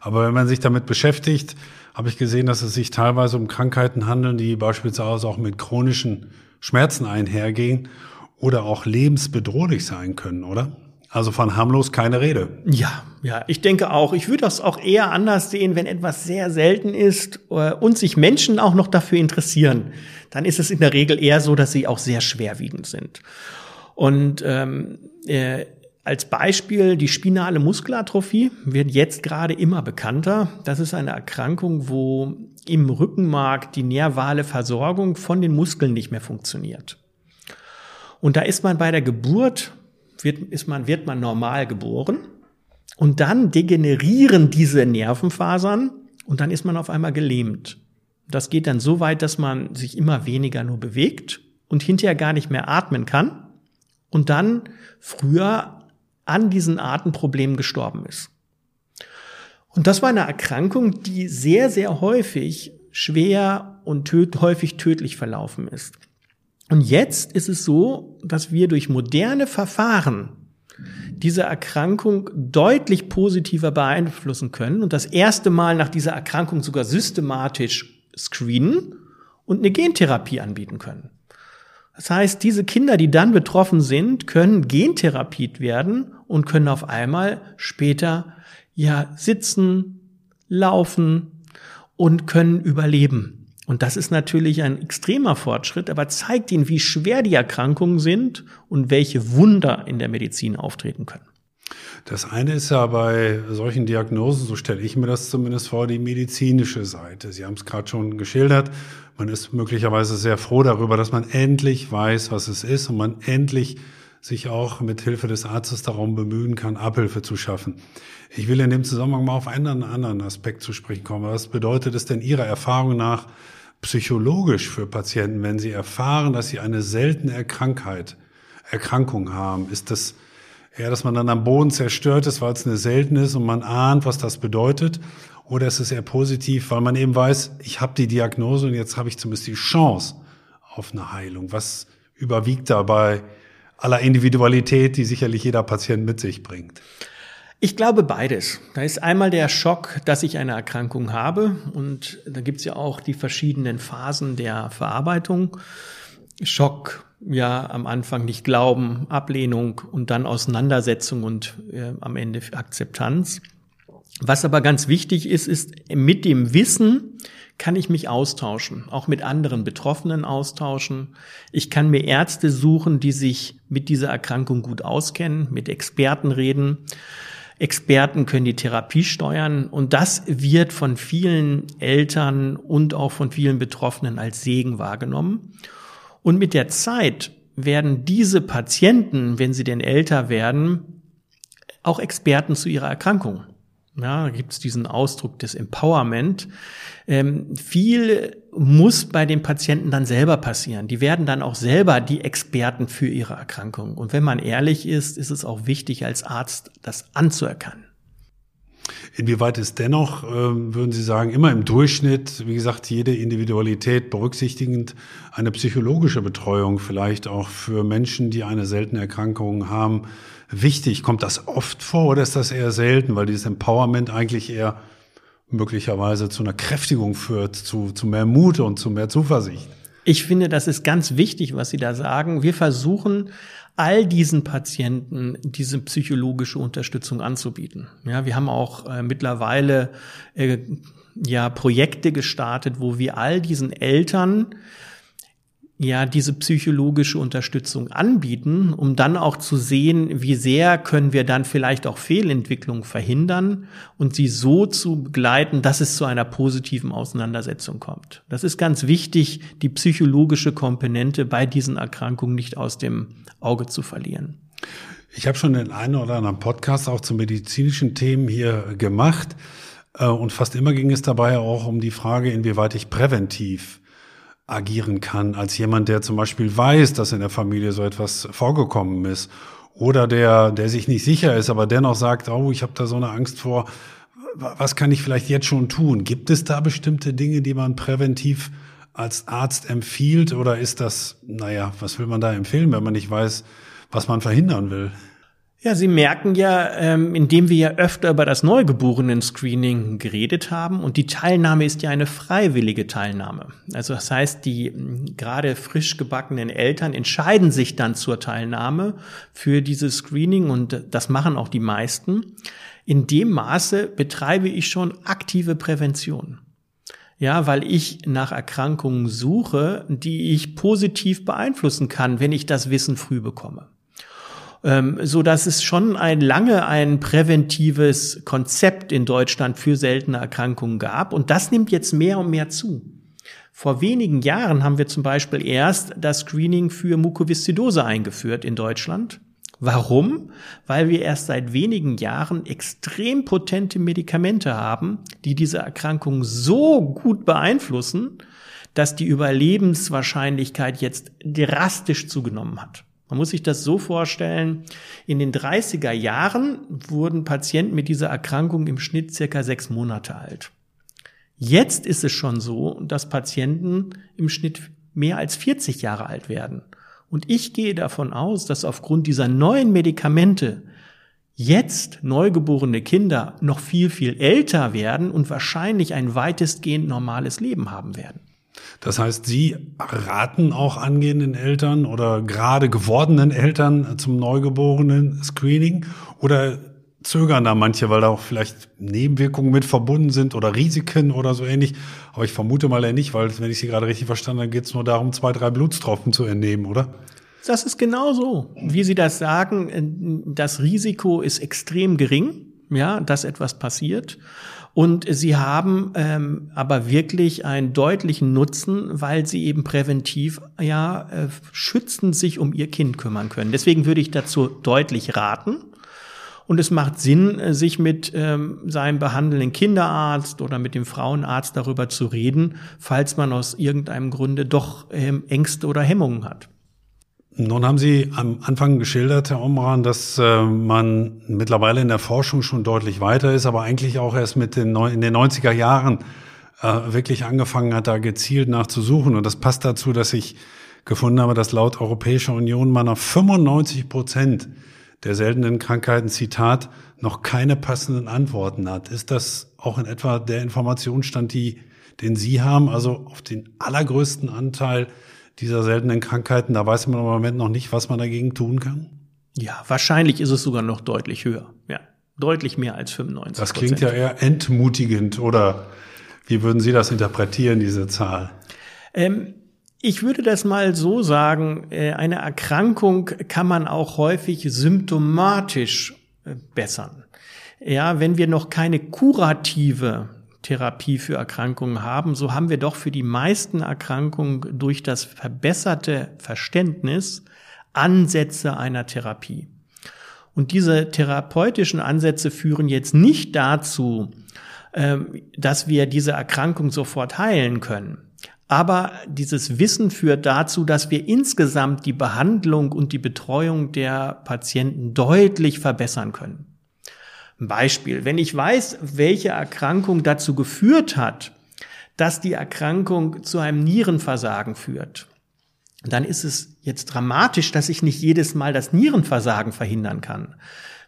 Aber wenn man sich damit beschäftigt, habe ich gesehen, dass es sich teilweise um Krankheiten handeln, die beispielsweise auch mit chronischen Schmerzen einhergehen oder auch lebensbedrohlich sein können, oder? Also von harmlos keine Rede. Ja, ja, ich denke auch. Ich würde das auch eher anders sehen, wenn etwas sehr selten ist äh, und sich Menschen auch noch dafür interessieren. Dann ist es in der Regel eher so, dass sie auch sehr schwerwiegend sind. Und ähm, äh, als Beispiel die spinale Muskelatrophie wird jetzt gerade immer bekannter. Das ist eine Erkrankung, wo im Rückenmark die nervale Versorgung von den Muskeln nicht mehr funktioniert. Und da ist man bei der Geburt, wird, ist man, wird man normal geboren und dann degenerieren diese Nervenfasern und dann ist man auf einmal gelähmt. Das geht dann so weit, dass man sich immer weniger nur bewegt und hinterher gar nicht mehr atmen kann und dann früher an diesen Atemproblemen gestorben ist. Und das war eine Erkrankung, die sehr, sehr häufig schwer und töd häufig tödlich verlaufen ist. Und jetzt ist es so, dass wir durch moderne Verfahren diese Erkrankung deutlich positiver beeinflussen können und das erste Mal nach dieser Erkrankung sogar systematisch screenen und eine Gentherapie anbieten können. Das heißt, diese Kinder, die dann betroffen sind, können gentherapiert werden und können auf einmal später ja sitzen, laufen und können überleben. Und das ist natürlich ein extremer Fortschritt, aber zeigt ihnen, wie schwer die Erkrankungen sind und welche Wunder in der Medizin auftreten können. Das eine ist ja bei solchen Diagnosen, so stelle ich mir das zumindest vor, die medizinische Seite. Sie haben es gerade schon geschildert. Man ist möglicherweise sehr froh darüber, dass man endlich weiß, was es ist und man endlich sich auch mit Hilfe des Arztes darum bemühen kann, Abhilfe zu schaffen. Ich will in dem Zusammenhang mal auf einen anderen Aspekt zu sprechen kommen. Was bedeutet es denn Ihrer Erfahrung nach psychologisch für Patienten, wenn sie erfahren, dass sie eine seltene Krankheit, Erkrankung haben? Ist das eher, dass man dann am Boden zerstört ist, weil es eine selten ist und man ahnt, was das bedeutet? Oder ist es eher positiv, weil man eben weiß, ich habe die Diagnose und jetzt habe ich zumindest die Chance auf eine Heilung? Was überwiegt dabei aller Individualität, die sicherlich jeder Patient mit sich bringt? Ich glaube beides. Da ist einmal der Schock, dass ich eine Erkrankung habe und da gibt's ja auch die verschiedenen Phasen der Verarbeitung. Schock, ja, am Anfang nicht glauben, Ablehnung und dann Auseinandersetzung und äh, am Ende Akzeptanz. Was aber ganz wichtig ist, ist, mit dem Wissen kann ich mich austauschen, auch mit anderen Betroffenen austauschen. Ich kann mir Ärzte suchen, die sich mit dieser Erkrankung gut auskennen, mit Experten reden. Experten können die Therapie steuern und das wird von vielen Eltern und auch von vielen Betroffenen als Segen wahrgenommen. Und mit der Zeit werden diese Patienten, wenn sie denn älter werden, auch Experten zu ihrer Erkrankung. Ja, gibt es diesen Ausdruck des Empowerment. Ähm, viel muss bei den Patienten dann selber passieren. Die werden dann auch selber die Experten für ihre Erkrankung. Und wenn man ehrlich ist, ist es auch wichtig, als Arzt das anzuerkennen. Inwieweit ist dennoch, äh, würden Sie sagen, immer im Durchschnitt, wie gesagt, jede Individualität berücksichtigend, eine psychologische Betreuung vielleicht auch für Menschen, die eine seltene Erkrankung haben, wichtig? Kommt das oft vor oder ist das eher selten, weil dieses Empowerment eigentlich eher möglicherweise zu einer Kräftigung führt, zu, zu mehr Mut und zu mehr Zuversicht? Ich finde, das ist ganz wichtig, was Sie da sagen. Wir versuchen all diesen Patienten diese psychologische Unterstützung anzubieten. Ja, wir haben auch äh, mittlerweile äh, ja Projekte gestartet, wo wir all diesen Eltern ja diese psychologische Unterstützung anbieten, um dann auch zu sehen, wie sehr können wir dann vielleicht auch Fehlentwicklung verhindern und sie so zu begleiten, dass es zu einer positiven Auseinandersetzung kommt. Das ist ganz wichtig, die psychologische Komponente bei diesen Erkrankungen nicht aus dem Auge zu verlieren. Ich habe schon den einen oder anderen Podcast auch zu medizinischen Themen hier gemacht äh, und fast immer ging es dabei auch um die Frage, inwieweit ich präventiv agieren kann, als jemand, der zum Beispiel weiß, dass in der Familie so etwas vorgekommen ist. Oder der, der sich nicht sicher ist, aber dennoch sagt, oh, ich habe da so eine Angst vor, was kann ich vielleicht jetzt schon tun? Gibt es da bestimmte Dinge, die man präventiv als Arzt empfiehlt? Oder ist das, naja, was will man da empfehlen, wenn man nicht weiß, was man verhindern will? Ja, Sie merken ja, ähm, indem wir ja öfter über das Neugeborenen-Screening geredet haben und die Teilnahme ist ja eine freiwillige Teilnahme. Also das heißt, die gerade frisch gebackenen Eltern entscheiden sich dann zur Teilnahme für dieses Screening und das machen auch die meisten. In dem Maße betreibe ich schon aktive Prävention. Ja, weil ich nach Erkrankungen suche, die ich positiv beeinflussen kann, wenn ich das Wissen früh bekomme ähm, so dass es schon ein lange ein präventives Konzept in Deutschland für seltene Erkrankungen gab und das nimmt jetzt mehr und mehr zu. Vor wenigen Jahren haben wir zum Beispiel erst das Screening für Mukoviszidose eingeführt in Deutschland. Warum? Weil wir erst seit wenigen Jahren extrem potente Medikamente haben, die diese Erkrankung so gut beeinflussen, dass die Überlebenswahrscheinlichkeit jetzt drastisch zugenommen hat. Man muss sich das so vorstellen, in den 30er Jahren wurden Patienten mit dieser Erkrankung im Schnitt circa sechs Monate alt. Jetzt ist es schon so, dass Patienten im Schnitt mehr als 40 Jahre alt werden. Und ich gehe davon aus, dass aufgrund dieser neuen Medikamente jetzt neugeborene Kinder noch viel, viel älter werden und wahrscheinlich ein weitestgehend normales Leben haben werden. Das heißt, Sie raten auch angehenden Eltern oder gerade gewordenen Eltern zum neugeborenen Screening oder zögern da manche, weil da auch vielleicht Nebenwirkungen mit verbunden sind oder Risiken oder so ähnlich. Aber ich vermute mal eher nicht, weil wenn ich Sie gerade richtig verstanden habe, geht es nur darum, zwei, drei Blutstropfen zu entnehmen, oder? Das ist genau so, wie Sie das sagen. Das Risiko ist extrem gering, ja, dass etwas passiert. Und sie haben ähm, aber wirklich einen deutlichen Nutzen, weil sie eben präventiv ja äh, schützend sich um ihr Kind kümmern können. Deswegen würde ich dazu deutlich raten. Und es macht Sinn, äh, sich mit ähm, seinem behandelnden Kinderarzt oder mit dem Frauenarzt darüber zu reden, falls man aus irgendeinem Grunde doch ähm, Ängste oder Hemmungen hat. Nun haben Sie am Anfang geschildert, Herr Omran, dass äh, man mittlerweile in der Forschung schon deutlich weiter ist, aber eigentlich auch erst mit den in den 90er Jahren äh, wirklich angefangen hat, da gezielt nachzusuchen. Und das passt dazu, dass ich gefunden habe, dass laut Europäischer Union man auf 95 Prozent der seltenen Krankheiten, Zitat, noch keine passenden Antworten hat. Ist das auch in etwa der Informationsstand, die, den Sie haben, also auf den allergrößten Anteil dieser seltenen Krankheiten, da weiß man im Moment noch nicht, was man dagegen tun kann? Ja, wahrscheinlich ist es sogar noch deutlich höher. Ja, deutlich mehr als 95. Das klingt ja eher entmutigend oder wie würden Sie das interpretieren, diese Zahl? Ähm, ich würde das mal so sagen, äh, eine Erkrankung kann man auch häufig symptomatisch äh, bessern. Ja, wenn wir noch keine kurative Therapie für Erkrankungen haben, so haben wir doch für die meisten Erkrankungen durch das verbesserte Verständnis Ansätze einer Therapie. Und diese therapeutischen Ansätze führen jetzt nicht dazu, ähm, dass wir diese Erkrankung sofort heilen können. Aber dieses Wissen führt dazu, dass wir insgesamt die Behandlung und die Betreuung der Patienten deutlich verbessern können. Beispiel, wenn ich weiß, welche Erkrankung dazu geführt hat, dass die Erkrankung zu einem Nierenversagen führt, dann ist es jetzt dramatisch, dass ich nicht jedes Mal das Nierenversagen verhindern kann.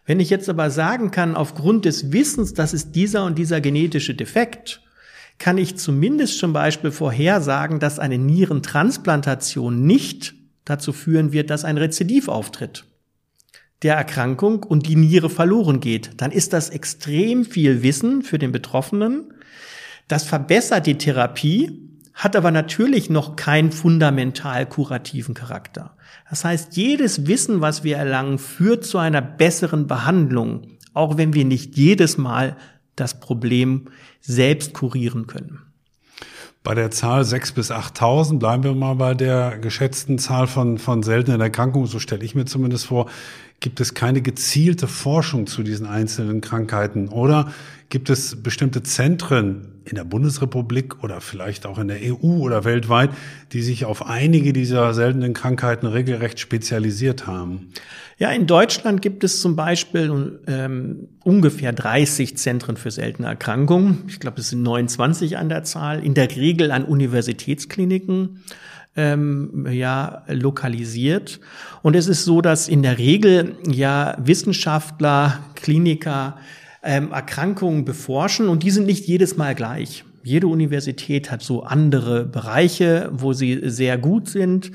Wenn ich jetzt aber sagen kann, aufgrund des Wissens, das ist dieser und dieser genetische Defekt, kann ich zumindest zum Beispiel vorhersagen, dass eine Nierentransplantation nicht dazu führen wird, dass ein Rezidiv auftritt der Erkrankung und die Niere verloren geht, dann ist das extrem viel Wissen für den Betroffenen. Das verbessert die Therapie, hat aber natürlich noch keinen fundamental kurativen Charakter. Das heißt, jedes Wissen, was wir erlangen, führt zu einer besseren Behandlung, auch wenn wir nicht jedes Mal das Problem selbst kurieren können. Bei der Zahl 6.000 bis 8.000 bleiben wir mal bei der geschätzten Zahl von, von seltenen Erkrankungen, so stelle ich mir zumindest vor, gibt es keine gezielte Forschung zu diesen einzelnen Krankheiten oder gibt es bestimmte Zentren in der Bundesrepublik oder vielleicht auch in der EU oder weltweit, die sich auf einige dieser seltenen Krankheiten regelrecht spezialisiert haben? Ja, in Deutschland gibt es zum Beispiel ähm, ungefähr 30 Zentren für seltene Erkrankungen. Ich glaube, es sind 29 an der Zahl. In der Regel an Universitätskliniken ähm, ja lokalisiert. Und es ist so, dass in der Regel ja Wissenschaftler, Kliniker ähm, Erkrankungen beforschen und die sind nicht jedes Mal gleich. Jede Universität hat so andere Bereiche, wo sie sehr gut sind.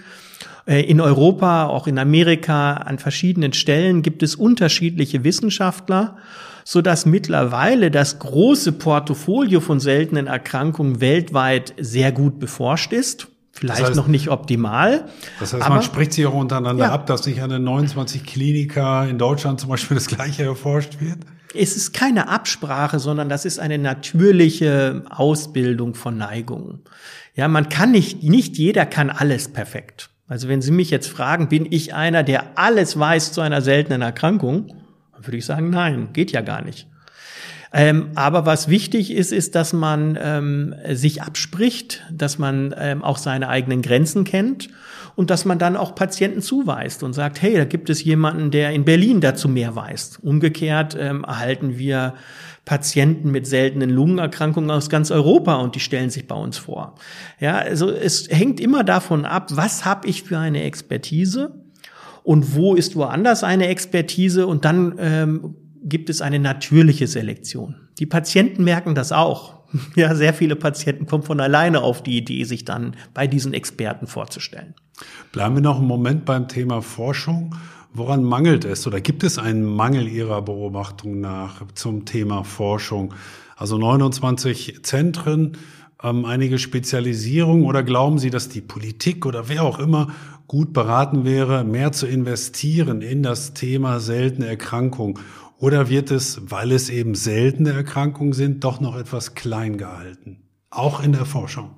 Äh, in Europa, auch in Amerika, an verschiedenen Stellen gibt es unterschiedliche Wissenschaftler, so dass mittlerweile das große Portfolio von seltenen Erkrankungen weltweit sehr gut beforscht ist. Vielleicht das heißt, noch nicht optimal. Das heißt, man spricht sich auch untereinander ja. ab, dass sich an den 29 Kliniker in Deutschland zum Beispiel das Gleiche erforscht wird? Es ist keine Absprache, sondern das ist eine natürliche Ausbildung von Neigungen. Ja, man kann nicht, nicht jeder kann alles perfekt. Also wenn Sie mich jetzt fragen, bin ich einer, der alles weiß zu einer seltenen Erkrankung, dann würde ich sagen, nein, geht ja gar nicht. Ähm, aber was wichtig ist, ist, dass man ähm, sich abspricht, dass man ähm, auch seine eigenen Grenzen kennt und dass man dann auch Patienten zuweist und sagt, hey, da gibt es jemanden, der in Berlin dazu mehr weiß. Umgekehrt ähm, erhalten wir Patienten mit seltenen Lungenerkrankungen aus ganz Europa und die stellen sich bei uns vor. Ja, also es hängt immer davon ab, was habe ich für eine Expertise und wo ist woanders eine Expertise und dann ähm, gibt es eine natürliche Selektion. Die Patienten merken das auch. Ja, sehr viele Patienten kommen von alleine auf die Idee, sich dann bei diesen Experten vorzustellen. Bleiben wir noch einen Moment beim Thema Forschung. Woran mangelt es oder gibt es einen Mangel Ihrer Beobachtung nach zum Thema Forschung? Also 29 Zentren, ähm, einige Spezialisierungen oder glauben Sie, dass die Politik oder wer auch immer gut beraten wäre, mehr zu investieren in das Thema seltene Erkrankung oder wird es, weil es eben seltene Erkrankungen sind, doch noch etwas klein gehalten? Auch in der Forschung.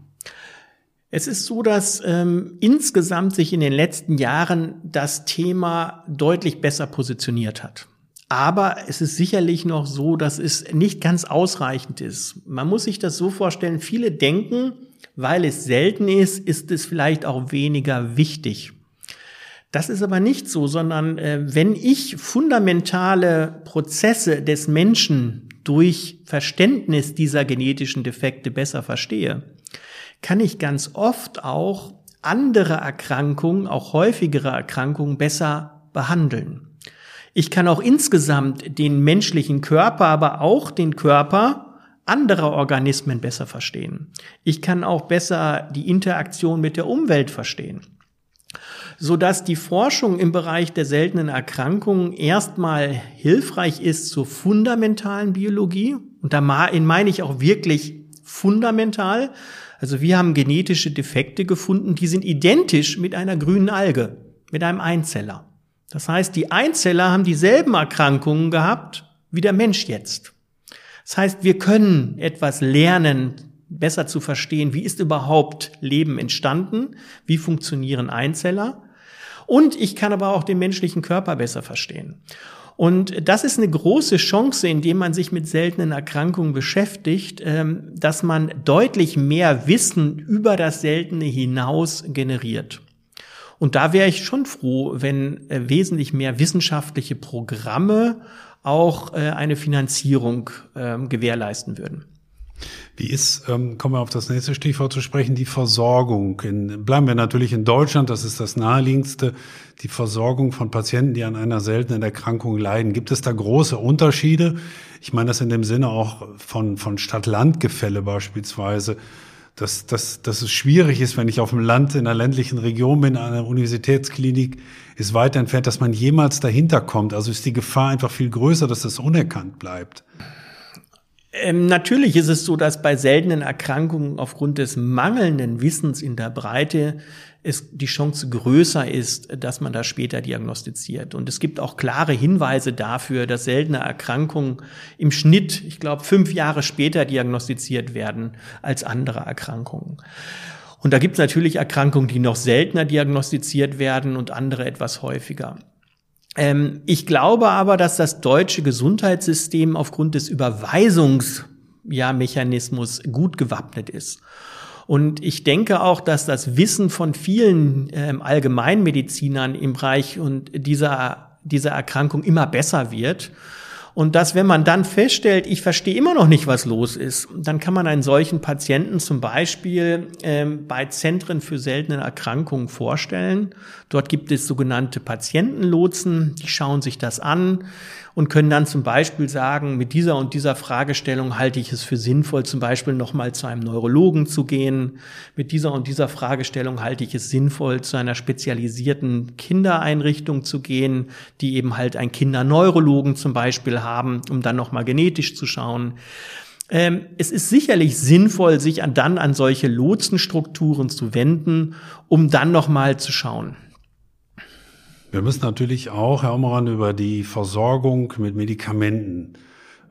Es ist so, dass ähm, insgesamt sich in den letzten Jahren das Thema deutlich besser positioniert hat. Aber es ist sicherlich noch so, dass es nicht ganz ausreichend ist. Man muss sich das so vorstellen, viele denken, weil es selten ist, ist es vielleicht auch weniger wichtig. Das ist aber nicht so, sondern äh, wenn ich fundamentale Prozesse des Menschen durch Verständnis dieser genetischen Defekte besser verstehe, kann ich ganz oft auch andere Erkrankungen, auch häufigere Erkrankungen besser behandeln. Ich kann auch insgesamt den menschlichen Körper, aber auch den Körper anderer Organismen besser verstehen. Ich kann auch besser die Interaktion mit der Umwelt verstehen so dass die Forschung im Bereich der seltenen Erkrankungen erstmal hilfreich ist zur fundamentalen Biologie. Und da meine ich auch wirklich fundamental. Also wir haben genetische Defekte gefunden, die sind identisch mit einer grünen Alge, mit einem Einzeller. Das heißt, die Einzeller haben dieselben Erkrankungen gehabt wie der Mensch jetzt. Das heißt, wir können etwas lernen, besser zu verstehen, wie ist überhaupt Leben entstanden, wie funktionieren Einzeller. Und ich kann aber auch den menschlichen Körper besser verstehen. Und das ist eine große Chance, indem man sich mit seltenen Erkrankungen beschäftigt, ähm, dass man deutlich mehr Wissen über das Seltene hinaus generiert. Und da wäre ich schon froh, wenn äh, wesentlich mehr wissenschaftliche Programme auch äh, eine Finanzierung ähm, gewährleisten würden. Wie ist, ähm, kommen wir auf das nächste Stichwort zu sprechen, die Versorgung. In, bleiben wir natürlich in Deutschland, das ist das naheliegendste, die Versorgung von Patienten, die an einer seltenen Erkrankung leiden. Gibt es da große Unterschiede? Ich meine das in dem Sinne auch von, von Stadt-Land-Gefälle beispielsweise, dass, dass, dass es schwierig ist, wenn ich auf dem Land in einer ländlichen Region bin, einer Universitätsklinik ist weit entfernt, dass man jemals dahinter kommt. Also ist die Gefahr einfach viel größer, dass das unerkannt bleibt. Ähm, natürlich ist es so, dass bei seltenen Erkrankungen aufgrund des mangelnden Wissens in der Breite es die Chance größer ist, dass man das später diagnostiziert. Und es gibt auch klare Hinweise dafür, dass seltene Erkrankungen im Schnitt, ich glaube, fünf Jahre später diagnostiziert werden als andere Erkrankungen. Und da gibt es natürlich Erkrankungen, die noch seltener diagnostiziert werden und andere etwas häufiger. Ähm, ich glaube aber, dass das deutsche Gesundheitssystem aufgrund des Überweisungsmechanismus ja, gut gewappnet ist. Und ich denke auch, dass das Wissen von vielen ähm, Allgemeinmedizinern im Bereich und dieser, dieser Erkrankung immer besser wird. Und dass, wenn man dann feststellt, ich verstehe immer noch nicht, was los ist, dann kann man einen solchen Patienten zum Beispiel ähm, bei Zentren für seltene Erkrankungen vorstellen. Dort gibt es sogenannte Patientenlotsen, die schauen sich das an und können dann zum Beispiel sagen, mit dieser und dieser Fragestellung halte ich es für sinnvoll, zum Beispiel nochmal zu einem Neurologen zu gehen. Mit dieser und dieser Fragestellung halte ich es sinnvoll, zu einer spezialisierten Kindereinrichtung zu gehen, die eben halt einen Kinderneurologen zum Beispiel haben, um dann nochmal genetisch zu schauen. Ähm, es ist sicherlich sinnvoll, sich dann an solche Lotsenstrukturen zu wenden, um dann nochmal zu schauen. Wir müssen natürlich auch, Herr Ommeran, über die Versorgung mit Medikamenten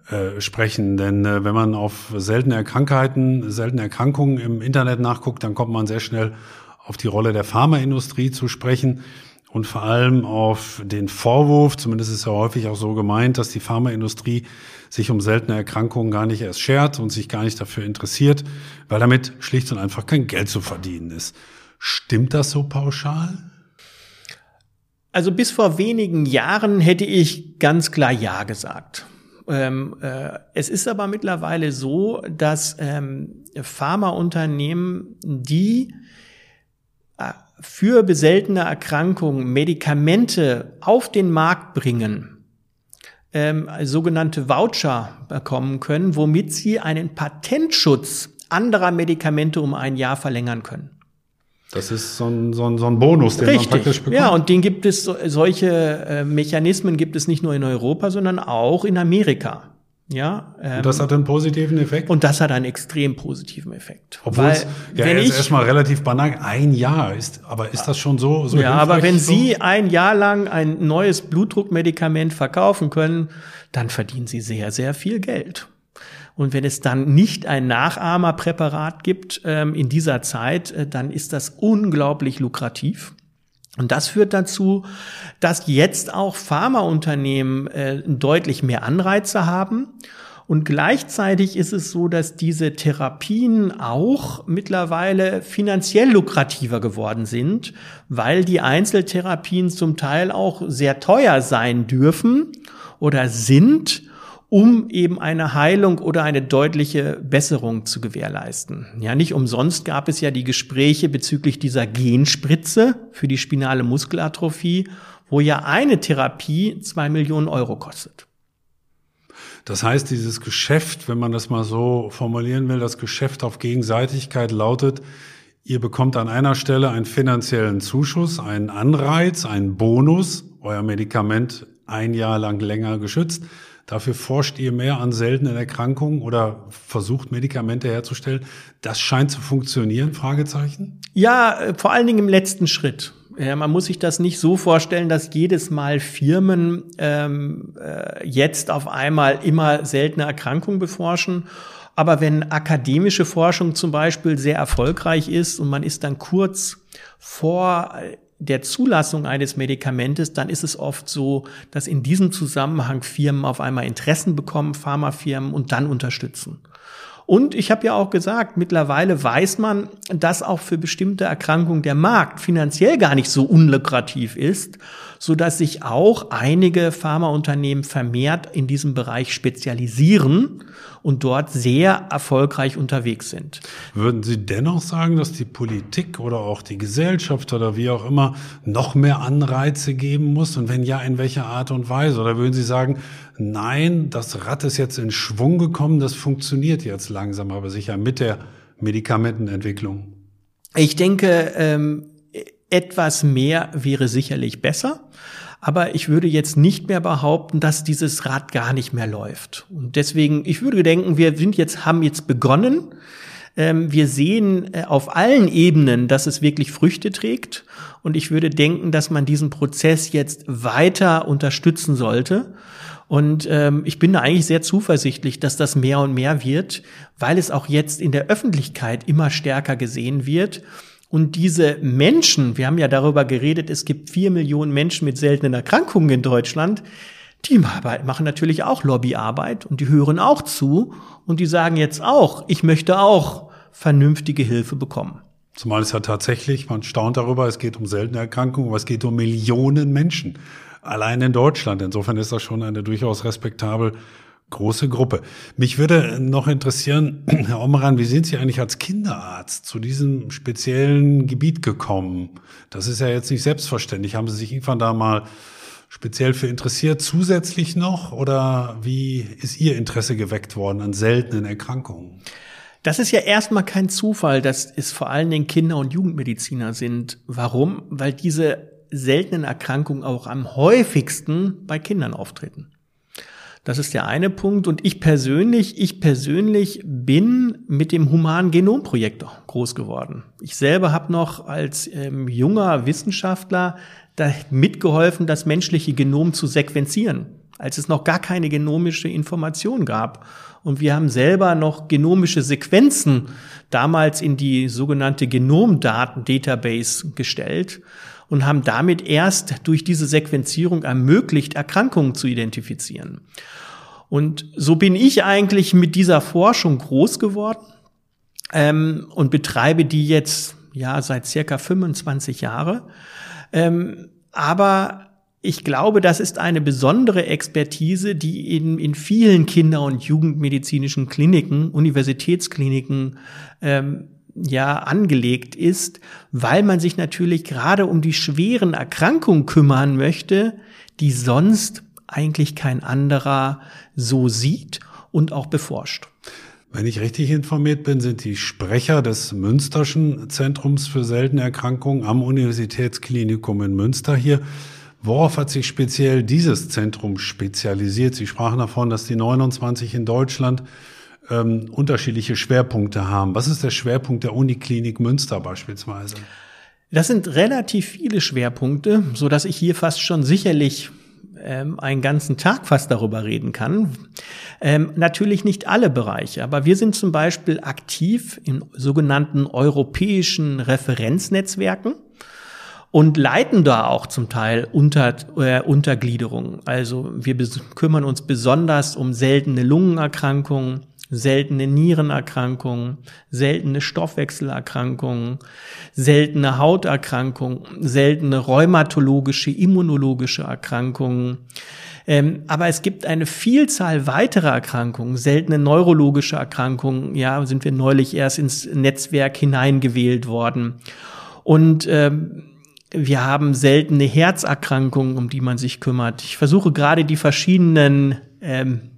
äh, sprechen. Denn äh, wenn man auf seltene Krankheiten, seltene Erkrankungen im Internet nachguckt, dann kommt man sehr schnell auf die Rolle der Pharmaindustrie zu sprechen und vor allem auf den Vorwurf, zumindest ist ja häufig auch so gemeint, dass die Pharmaindustrie sich um seltene Erkrankungen gar nicht erst schert und sich gar nicht dafür interessiert, weil damit schlicht und einfach kein Geld zu verdienen ist. Stimmt das so pauschal? Also bis vor wenigen Jahren hätte ich ganz klar Ja gesagt. Ähm, äh, es ist aber mittlerweile so, dass ähm, Pharmaunternehmen, die äh, für seltene Erkrankungen Medikamente auf den Markt bringen, ähm, sogenannte Voucher bekommen können, womit sie einen Patentschutz anderer Medikamente um ein Jahr verlängern können. Das ist so ein, so ein, so ein Bonus, den Richtig. man praktisch bekommt. Ja, und den gibt es, solche äh, Mechanismen gibt es nicht nur in Europa, sondern auch in Amerika. Ja, ähm, und das hat einen positiven Effekt? Und das hat einen extrem positiven Effekt. Obwohl es ja, wenn erstmal relativ banal ein Jahr ist, aber ist das schon so? so ja, aber wenn so? Sie ein Jahr lang ein neues Blutdruckmedikament verkaufen können, dann verdienen Sie sehr, sehr viel Geld. Und wenn es dann nicht ein Nachahmerpräparat gibt ähm, in dieser Zeit, äh, dann ist das unglaublich lukrativ. Und das führt dazu, dass jetzt auch Pharmaunternehmen äh, deutlich mehr Anreize haben. Und gleichzeitig ist es so, dass diese Therapien auch mittlerweile finanziell lukrativer geworden sind, weil die Einzeltherapien zum Teil auch sehr teuer sein dürfen oder sind um eben eine Heilung oder eine deutliche Besserung zu gewährleisten. Ja, nicht umsonst gab es ja die Gespräche bezüglich dieser Genspritze für die spinale Muskelatrophie, wo ja eine Therapie zwei Millionen Euro kostet. Das heißt, dieses Geschäft, wenn man das mal so formulieren will, das Geschäft auf Gegenseitigkeit lautet, ihr bekommt an einer Stelle einen finanziellen Zuschuss, einen Anreiz, einen Bonus, euer Medikament ein Jahr lang länger geschützt. Dafür forscht ihr mehr an seltenen Erkrankungen oder versucht Medikamente herzustellen. Das scheint zu funktionieren, Fragezeichen? Ja, äh, vor allen Dingen im letzten Schritt. Ja, man muss sich das nicht so vorstellen, dass jedes Mal Firmen ähm, äh, jetzt auf einmal immer seltene Erkrankungen beforschen. Aber wenn akademische Forschung zum Beispiel sehr erfolgreich ist und man ist dann kurz vor der Zulassung eines Medikamentes, dann ist es oft so, dass in diesem Zusammenhang Firmen auf einmal Interessen bekommen, Pharmafirmen und dann unterstützen. Und ich habe ja auch gesagt, mittlerweile weiß man, dass auch für bestimmte Erkrankungen der Markt finanziell gar nicht so unlukrativ ist, so dass sich auch einige Pharmaunternehmen vermehrt in diesem Bereich spezialisieren und dort sehr erfolgreich unterwegs sind. Würden Sie dennoch sagen, dass die Politik oder auch die Gesellschaft oder wie auch immer noch mehr Anreize geben muss? Und wenn ja, in welcher Art und Weise? Oder würden Sie sagen, nein, das Rad ist jetzt in Schwung gekommen, das funktioniert jetzt langsam, aber sicher mit der Medikamentenentwicklung? Ich denke, ähm, etwas mehr wäre sicherlich besser. Aber ich würde jetzt nicht mehr behaupten, dass dieses Rad gar nicht mehr läuft. Und deswegen, ich würde denken, wir sind jetzt, haben jetzt begonnen. Ähm, wir sehen äh, auf allen Ebenen, dass es wirklich Früchte trägt. Und ich würde denken, dass man diesen Prozess jetzt weiter unterstützen sollte. Und ähm, ich bin da eigentlich sehr zuversichtlich, dass das mehr und mehr wird, weil es auch jetzt in der Öffentlichkeit immer stärker gesehen wird. Und diese Menschen, wir haben ja darüber geredet, es gibt vier Millionen Menschen mit seltenen Erkrankungen in Deutschland, die machen natürlich auch Lobbyarbeit und die hören auch zu und die sagen jetzt auch, ich möchte auch vernünftige Hilfe bekommen. Zumal es ja tatsächlich, man staunt darüber, es geht um seltene Erkrankungen, aber es geht um Millionen Menschen. Allein in Deutschland. Insofern ist das schon eine durchaus respektabel große Gruppe. Mich würde noch interessieren, Herr Omran, wie sind Sie eigentlich als Kinderarzt zu diesem speziellen Gebiet gekommen? Das ist ja jetzt nicht selbstverständlich. Haben Sie sich irgendwann da mal speziell für interessiert, zusätzlich noch? Oder wie ist Ihr Interesse geweckt worden an seltenen Erkrankungen? Das ist ja erstmal kein Zufall, dass es vor allen Dingen Kinder- und Jugendmediziner sind. Warum? Weil diese seltenen Erkrankungen auch am häufigsten bei Kindern auftreten. Das ist der eine Punkt. Und ich persönlich, ich persönlich bin mit dem Human Genomprojekt groß geworden. Ich selber habe noch als ähm, junger Wissenschaftler da mitgeholfen, das menschliche Genom zu sequenzieren, als es noch gar keine genomische Information gab. Und wir haben selber noch genomische Sequenzen damals in die sogenannte Genomdaten-Database gestellt und haben damit erst durch diese Sequenzierung ermöglicht, Erkrankungen zu identifizieren. Und so bin ich eigentlich mit dieser Forschung groß geworden ähm, und betreibe die jetzt ja seit circa 25 Jahre. Ähm, aber ich glaube, das ist eine besondere Expertise, die in, in vielen Kinder- und Jugendmedizinischen Kliniken, Universitätskliniken ähm, ja angelegt ist, weil man sich natürlich gerade um die schweren Erkrankungen kümmern möchte, die sonst eigentlich kein anderer so sieht und auch beforscht. Wenn ich richtig informiert bin, sind die Sprecher des Münsterschen Zentrums für seltene Erkrankungen am Universitätsklinikum in Münster hier. Worauf hat sich speziell dieses Zentrum spezialisiert? Sie sprachen davon, dass die 29 in Deutschland ähm, unterschiedliche Schwerpunkte haben. Was ist der Schwerpunkt der Uniklinik Münster beispielsweise? Das sind relativ viele Schwerpunkte, so dass ich hier fast schon sicherlich ähm, einen ganzen Tag fast darüber reden kann. Ähm, natürlich nicht alle Bereiche, aber wir sind zum Beispiel aktiv in sogenannten europäischen Referenznetzwerken und leiten da auch zum Teil unter, äh, Untergliederungen. Also wir kümmern uns besonders um seltene Lungenerkrankungen, seltene Nierenerkrankungen, seltene Stoffwechselerkrankungen, seltene Hauterkrankungen, seltene rheumatologische, immunologische Erkrankungen. Ähm, aber es gibt eine Vielzahl weiterer Erkrankungen, seltene neurologische Erkrankungen. Ja, sind wir neulich erst ins Netzwerk hineingewählt worden. Und ähm, wir haben seltene Herzerkrankungen, um die man sich kümmert. Ich versuche gerade die verschiedenen ähm,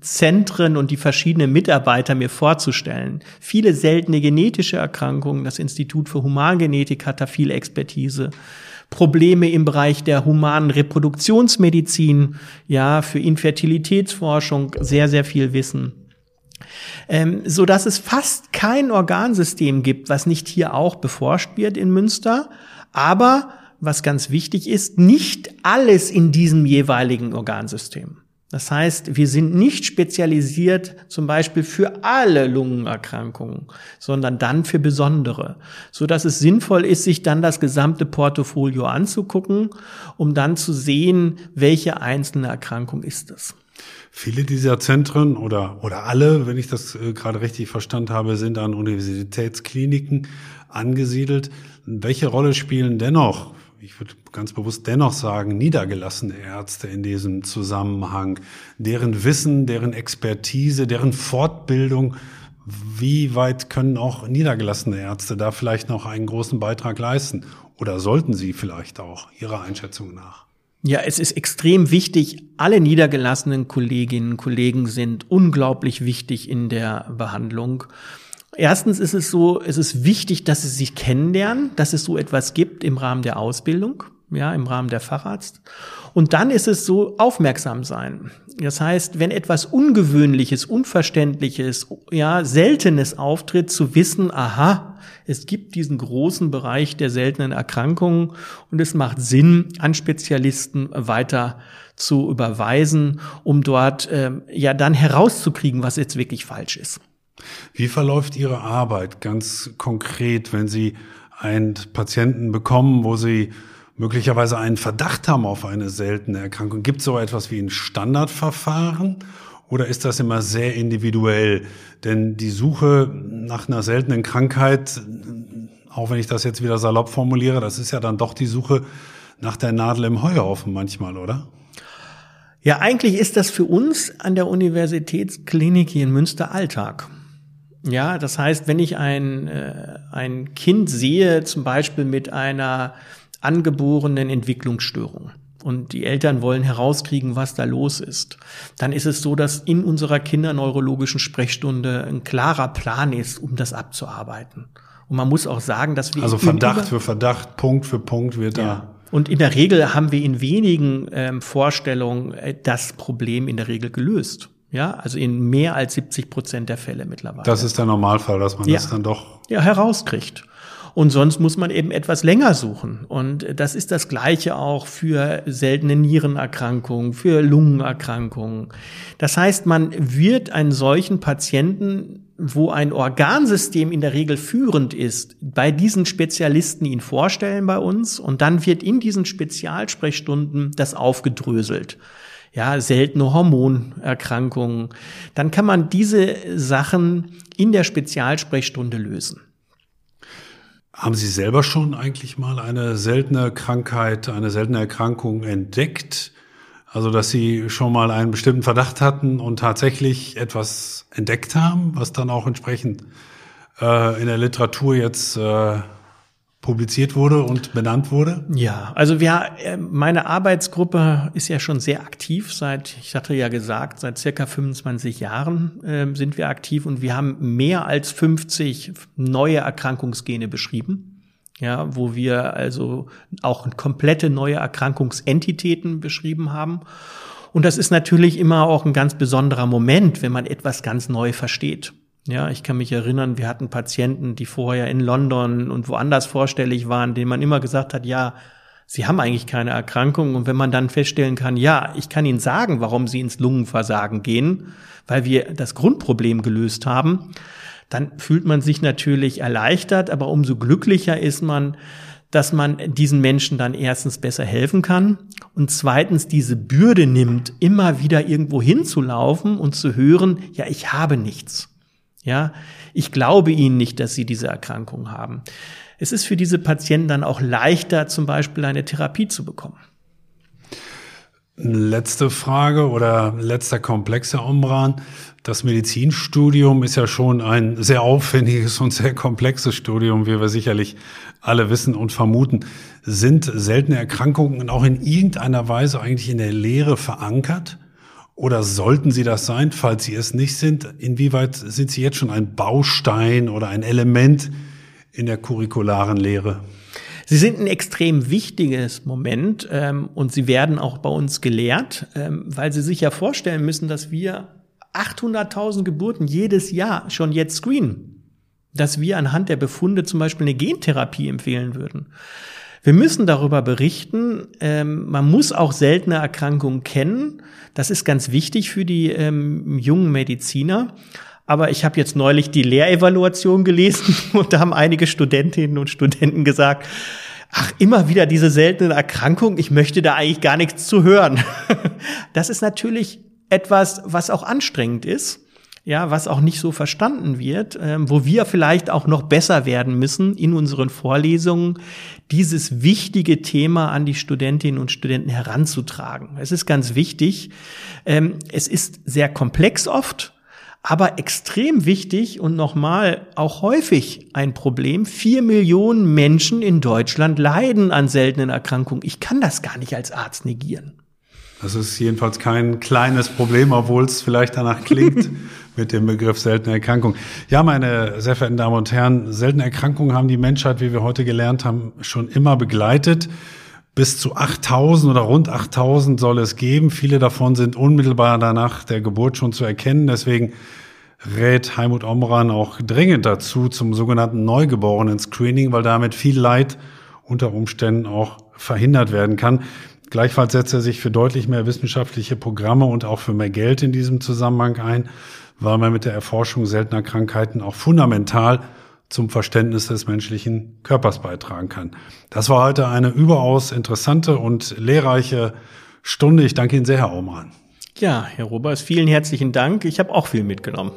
Zentren und die verschiedenen Mitarbeiter mir vorzustellen. Viele seltene genetische Erkrankungen. Das Institut für Humangenetik hat da viel Expertise. Probleme im Bereich der humanen Reproduktionsmedizin, ja, für Infertilitätsforschung sehr, sehr viel Wissen. Ähm, so dass es fast kein Organsystem gibt, was nicht hier auch beforscht wird in Münster. Aber was ganz wichtig ist, nicht alles in diesem jeweiligen Organsystem. Das heißt, wir sind nicht spezialisiert zum Beispiel für alle Lungenerkrankungen, sondern dann für besondere, so dass es sinnvoll ist, sich dann das gesamte Portfolio anzugucken, um dann zu sehen, welche einzelne Erkrankung ist es. Viele dieser Zentren oder, oder alle, wenn ich das äh, gerade richtig verstanden habe, sind an Universitätskliniken angesiedelt. Welche Rolle spielen dennoch ich würde ganz bewusst dennoch sagen, niedergelassene Ärzte in diesem Zusammenhang, deren Wissen, deren Expertise, deren Fortbildung, wie weit können auch niedergelassene Ärzte da vielleicht noch einen großen Beitrag leisten? Oder sollten sie vielleicht auch Ihrer Einschätzung nach? Ja, es ist extrem wichtig. Alle niedergelassenen Kolleginnen und Kollegen sind unglaublich wichtig in der Behandlung. Erstens ist es so, es ist wichtig, dass sie sich kennenlernen, dass es so etwas gibt im Rahmen der Ausbildung, ja, im Rahmen der Facharzt. Und dann ist es so, aufmerksam sein. Das heißt, wenn etwas Ungewöhnliches, Unverständliches, ja, Seltenes auftritt, zu wissen, aha, es gibt diesen großen Bereich der seltenen Erkrankungen und es macht Sinn, an Spezialisten weiter zu überweisen, um dort ähm, ja dann herauszukriegen, was jetzt wirklich falsch ist. Wie verläuft Ihre Arbeit ganz konkret, wenn Sie einen Patienten bekommen, wo Sie möglicherweise einen Verdacht haben auf eine seltene Erkrankung? Gibt es so etwas wie ein Standardverfahren oder ist das immer sehr individuell? Denn die Suche nach einer seltenen Krankheit, auch wenn ich das jetzt wieder salopp formuliere, das ist ja dann doch die Suche nach der Nadel im Heuhaufen manchmal, oder? Ja, eigentlich ist das für uns an der Universitätsklinik hier in Münster Alltag. Ja, das heißt, wenn ich ein, äh, ein Kind sehe, zum Beispiel mit einer angeborenen Entwicklungsstörung, und die Eltern wollen herauskriegen, was da los ist, dann ist es so, dass in unserer kinderneurologischen Sprechstunde ein klarer Plan ist, um das abzuarbeiten. Und man muss auch sagen, dass wir. Also Verdacht für Verdacht, Punkt für Punkt wird ja. da. Und in der Regel haben wir in wenigen ähm, Vorstellungen äh, das Problem in der Regel gelöst. Ja, also in mehr als 70 Prozent der Fälle mittlerweile. Das ist der Normalfall, dass man ja. das dann doch ja, herauskriegt. Und sonst muss man eben etwas länger suchen. Und das ist das Gleiche auch für seltene Nierenerkrankungen, für Lungenerkrankungen. Das heißt, man wird einen solchen Patienten, wo ein Organsystem in der Regel führend ist, bei diesen Spezialisten ihn vorstellen bei uns. Und dann wird in diesen Spezialsprechstunden das aufgedröselt ja, seltene Hormonerkrankungen, dann kann man diese Sachen in der Spezialsprechstunde lösen. Haben Sie selber schon eigentlich mal eine seltene Krankheit, eine seltene Erkrankung entdeckt? Also, dass Sie schon mal einen bestimmten Verdacht hatten und tatsächlich etwas entdeckt haben, was dann auch entsprechend äh, in der Literatur jetzt äh, publiziert wurde und benannt wurde? Ja, also wir, äh, meine Arbeitsgruppe ist ja schon sehr aktiv seit, ich hatte ja gesagt, seit circa 25 Jahren äh, sind wir aktiv und wir haben mehr als 50 neue Erkrankungsgene beschrieben. Ja, wo wir also auch komplette neue Erkrankungsentitäten beschrieben haben. Und das ist natürlich immer auch ein ganz besonderer Moment, wenn man etwas ganz neu versteht. Ja, ich kann mich erinnern, wir hatten Patienten, die vorher in London und woanders vorstellig waren, denen man immer gesagt hat, ja, sie haben eigentlich keine Erkrankung. Und wenn man dann feststellen kann, ja, ich kann Ihnen sagen, warum Sie ins Lungenversagen gehen, weil wir das Grundproblem gelöst haben, dann fühlt man sich natürlich erleichtert, aber umso glücklicher ist man, dass man diesen Menschen dann erstens besser helfen kann und zweitens diese Bürde nimmt, immer wieder irgendwo hinzulaufen und zu hören, ja, ich habe nichts. Ja, ich glaube ihnen nicht, dass sie diese Erkrankung haben. Es ist für diese Patienten dann auch leichter, zum Beispiel eine Therapie zu bekommen. Letzte Frage oder letzter Komplex, Herr Ombran. Das Medizinstudium ist ja schon ein sehr aufwendiges und sehr komplexes Studium, wie wir sicherlich alle wissen und vermuten. Sind seltene Erkrankungen auch in irgendeiner Weise eigentlich in der Lehre verankert? Oder sollten sie das sein, falls sie es nicht sind? Inwieweit sind sie jetzt schon ein Baustein oder ein Element in der curricularen Lehre? Sie sind ein extrem wichtiges Moment ähm, und sie werden auch bei uns gelehrt, ähm, weil Sie sich ja vorstellen müssen, dass wir 800.000 Geburten jedes Jahr schon jetzt screenen. Dass wir anhand der Befunde zum Beispiel eine Gentherapie empfehlen würden. Wir müssen darüber berichten. Ähm, man muss auch seltene Erkrankungen kennen. Das ist ganz wichtig für die ähm, jungen Mediziner. Aber ich habe jetzt neulich die Lehrevaluation gelesen und da haben einige Studentinnen und Studenten gesagt, ach, immer wieder diese seltenen Erkrankungen, ich möchte da eigentlich gar nichts zu hören. Das ist natürlich etwas, was auch anstrengend ist ja, was auch nicht so verstanden wird, ähm, wo wir vielleicht auch noch besser werden müssen in unseren Vorlesungen, dieses wichtige Thema an die Studentinnen und Studenten heranzutragen. Es ist ganz wichtig. Ähm, es ist sehr komplex oft, aber extrem wichtig und nochmal auch häufig ein Problem. Vier Millionen Menschen in Deutschland leiden an seltenen Erkrankungen. Ich kann das gar nicht als Arzt negieren. Das ist jedenfalls kein kleines Problem, obwohl es vielleicht danach klingt mit dem Begriff seltene Erkrankung. Ja, meine sehr verehrten Damen und Herren, seltene Erkrankungen haben die Menschheit, wie wir heute gelernt haben, schon immer begleitet. Bis zu 8000 oder rund 8000 soll es geben. Viele davon sind unmittelbar danach der Geburt schon zu erkennen. Deswegen rät Heimut Omran auch dringend dazu zum sogenannten Neugeborenen-Screening, weil damit viel Leid unter Umständen auch verhindert werden kann. Gleichfalls setzt er sich für deutlich mehr wissenschaftliche Programme und auch für mehr Geld in diesem Zusammenhang ein, weil man mit der Erforschung seltener Krankheiten auch fundamental zum Verständnis des menschlichen Körpers beitragen kann. Das war heute eine überaus interessante und lehrreiche Stunde. Ich danke Ihnen sehr, Herr Aumann. Ja, Herr Robers, vielen herzlichen Dank. Ich habe auch viel mitgenommen.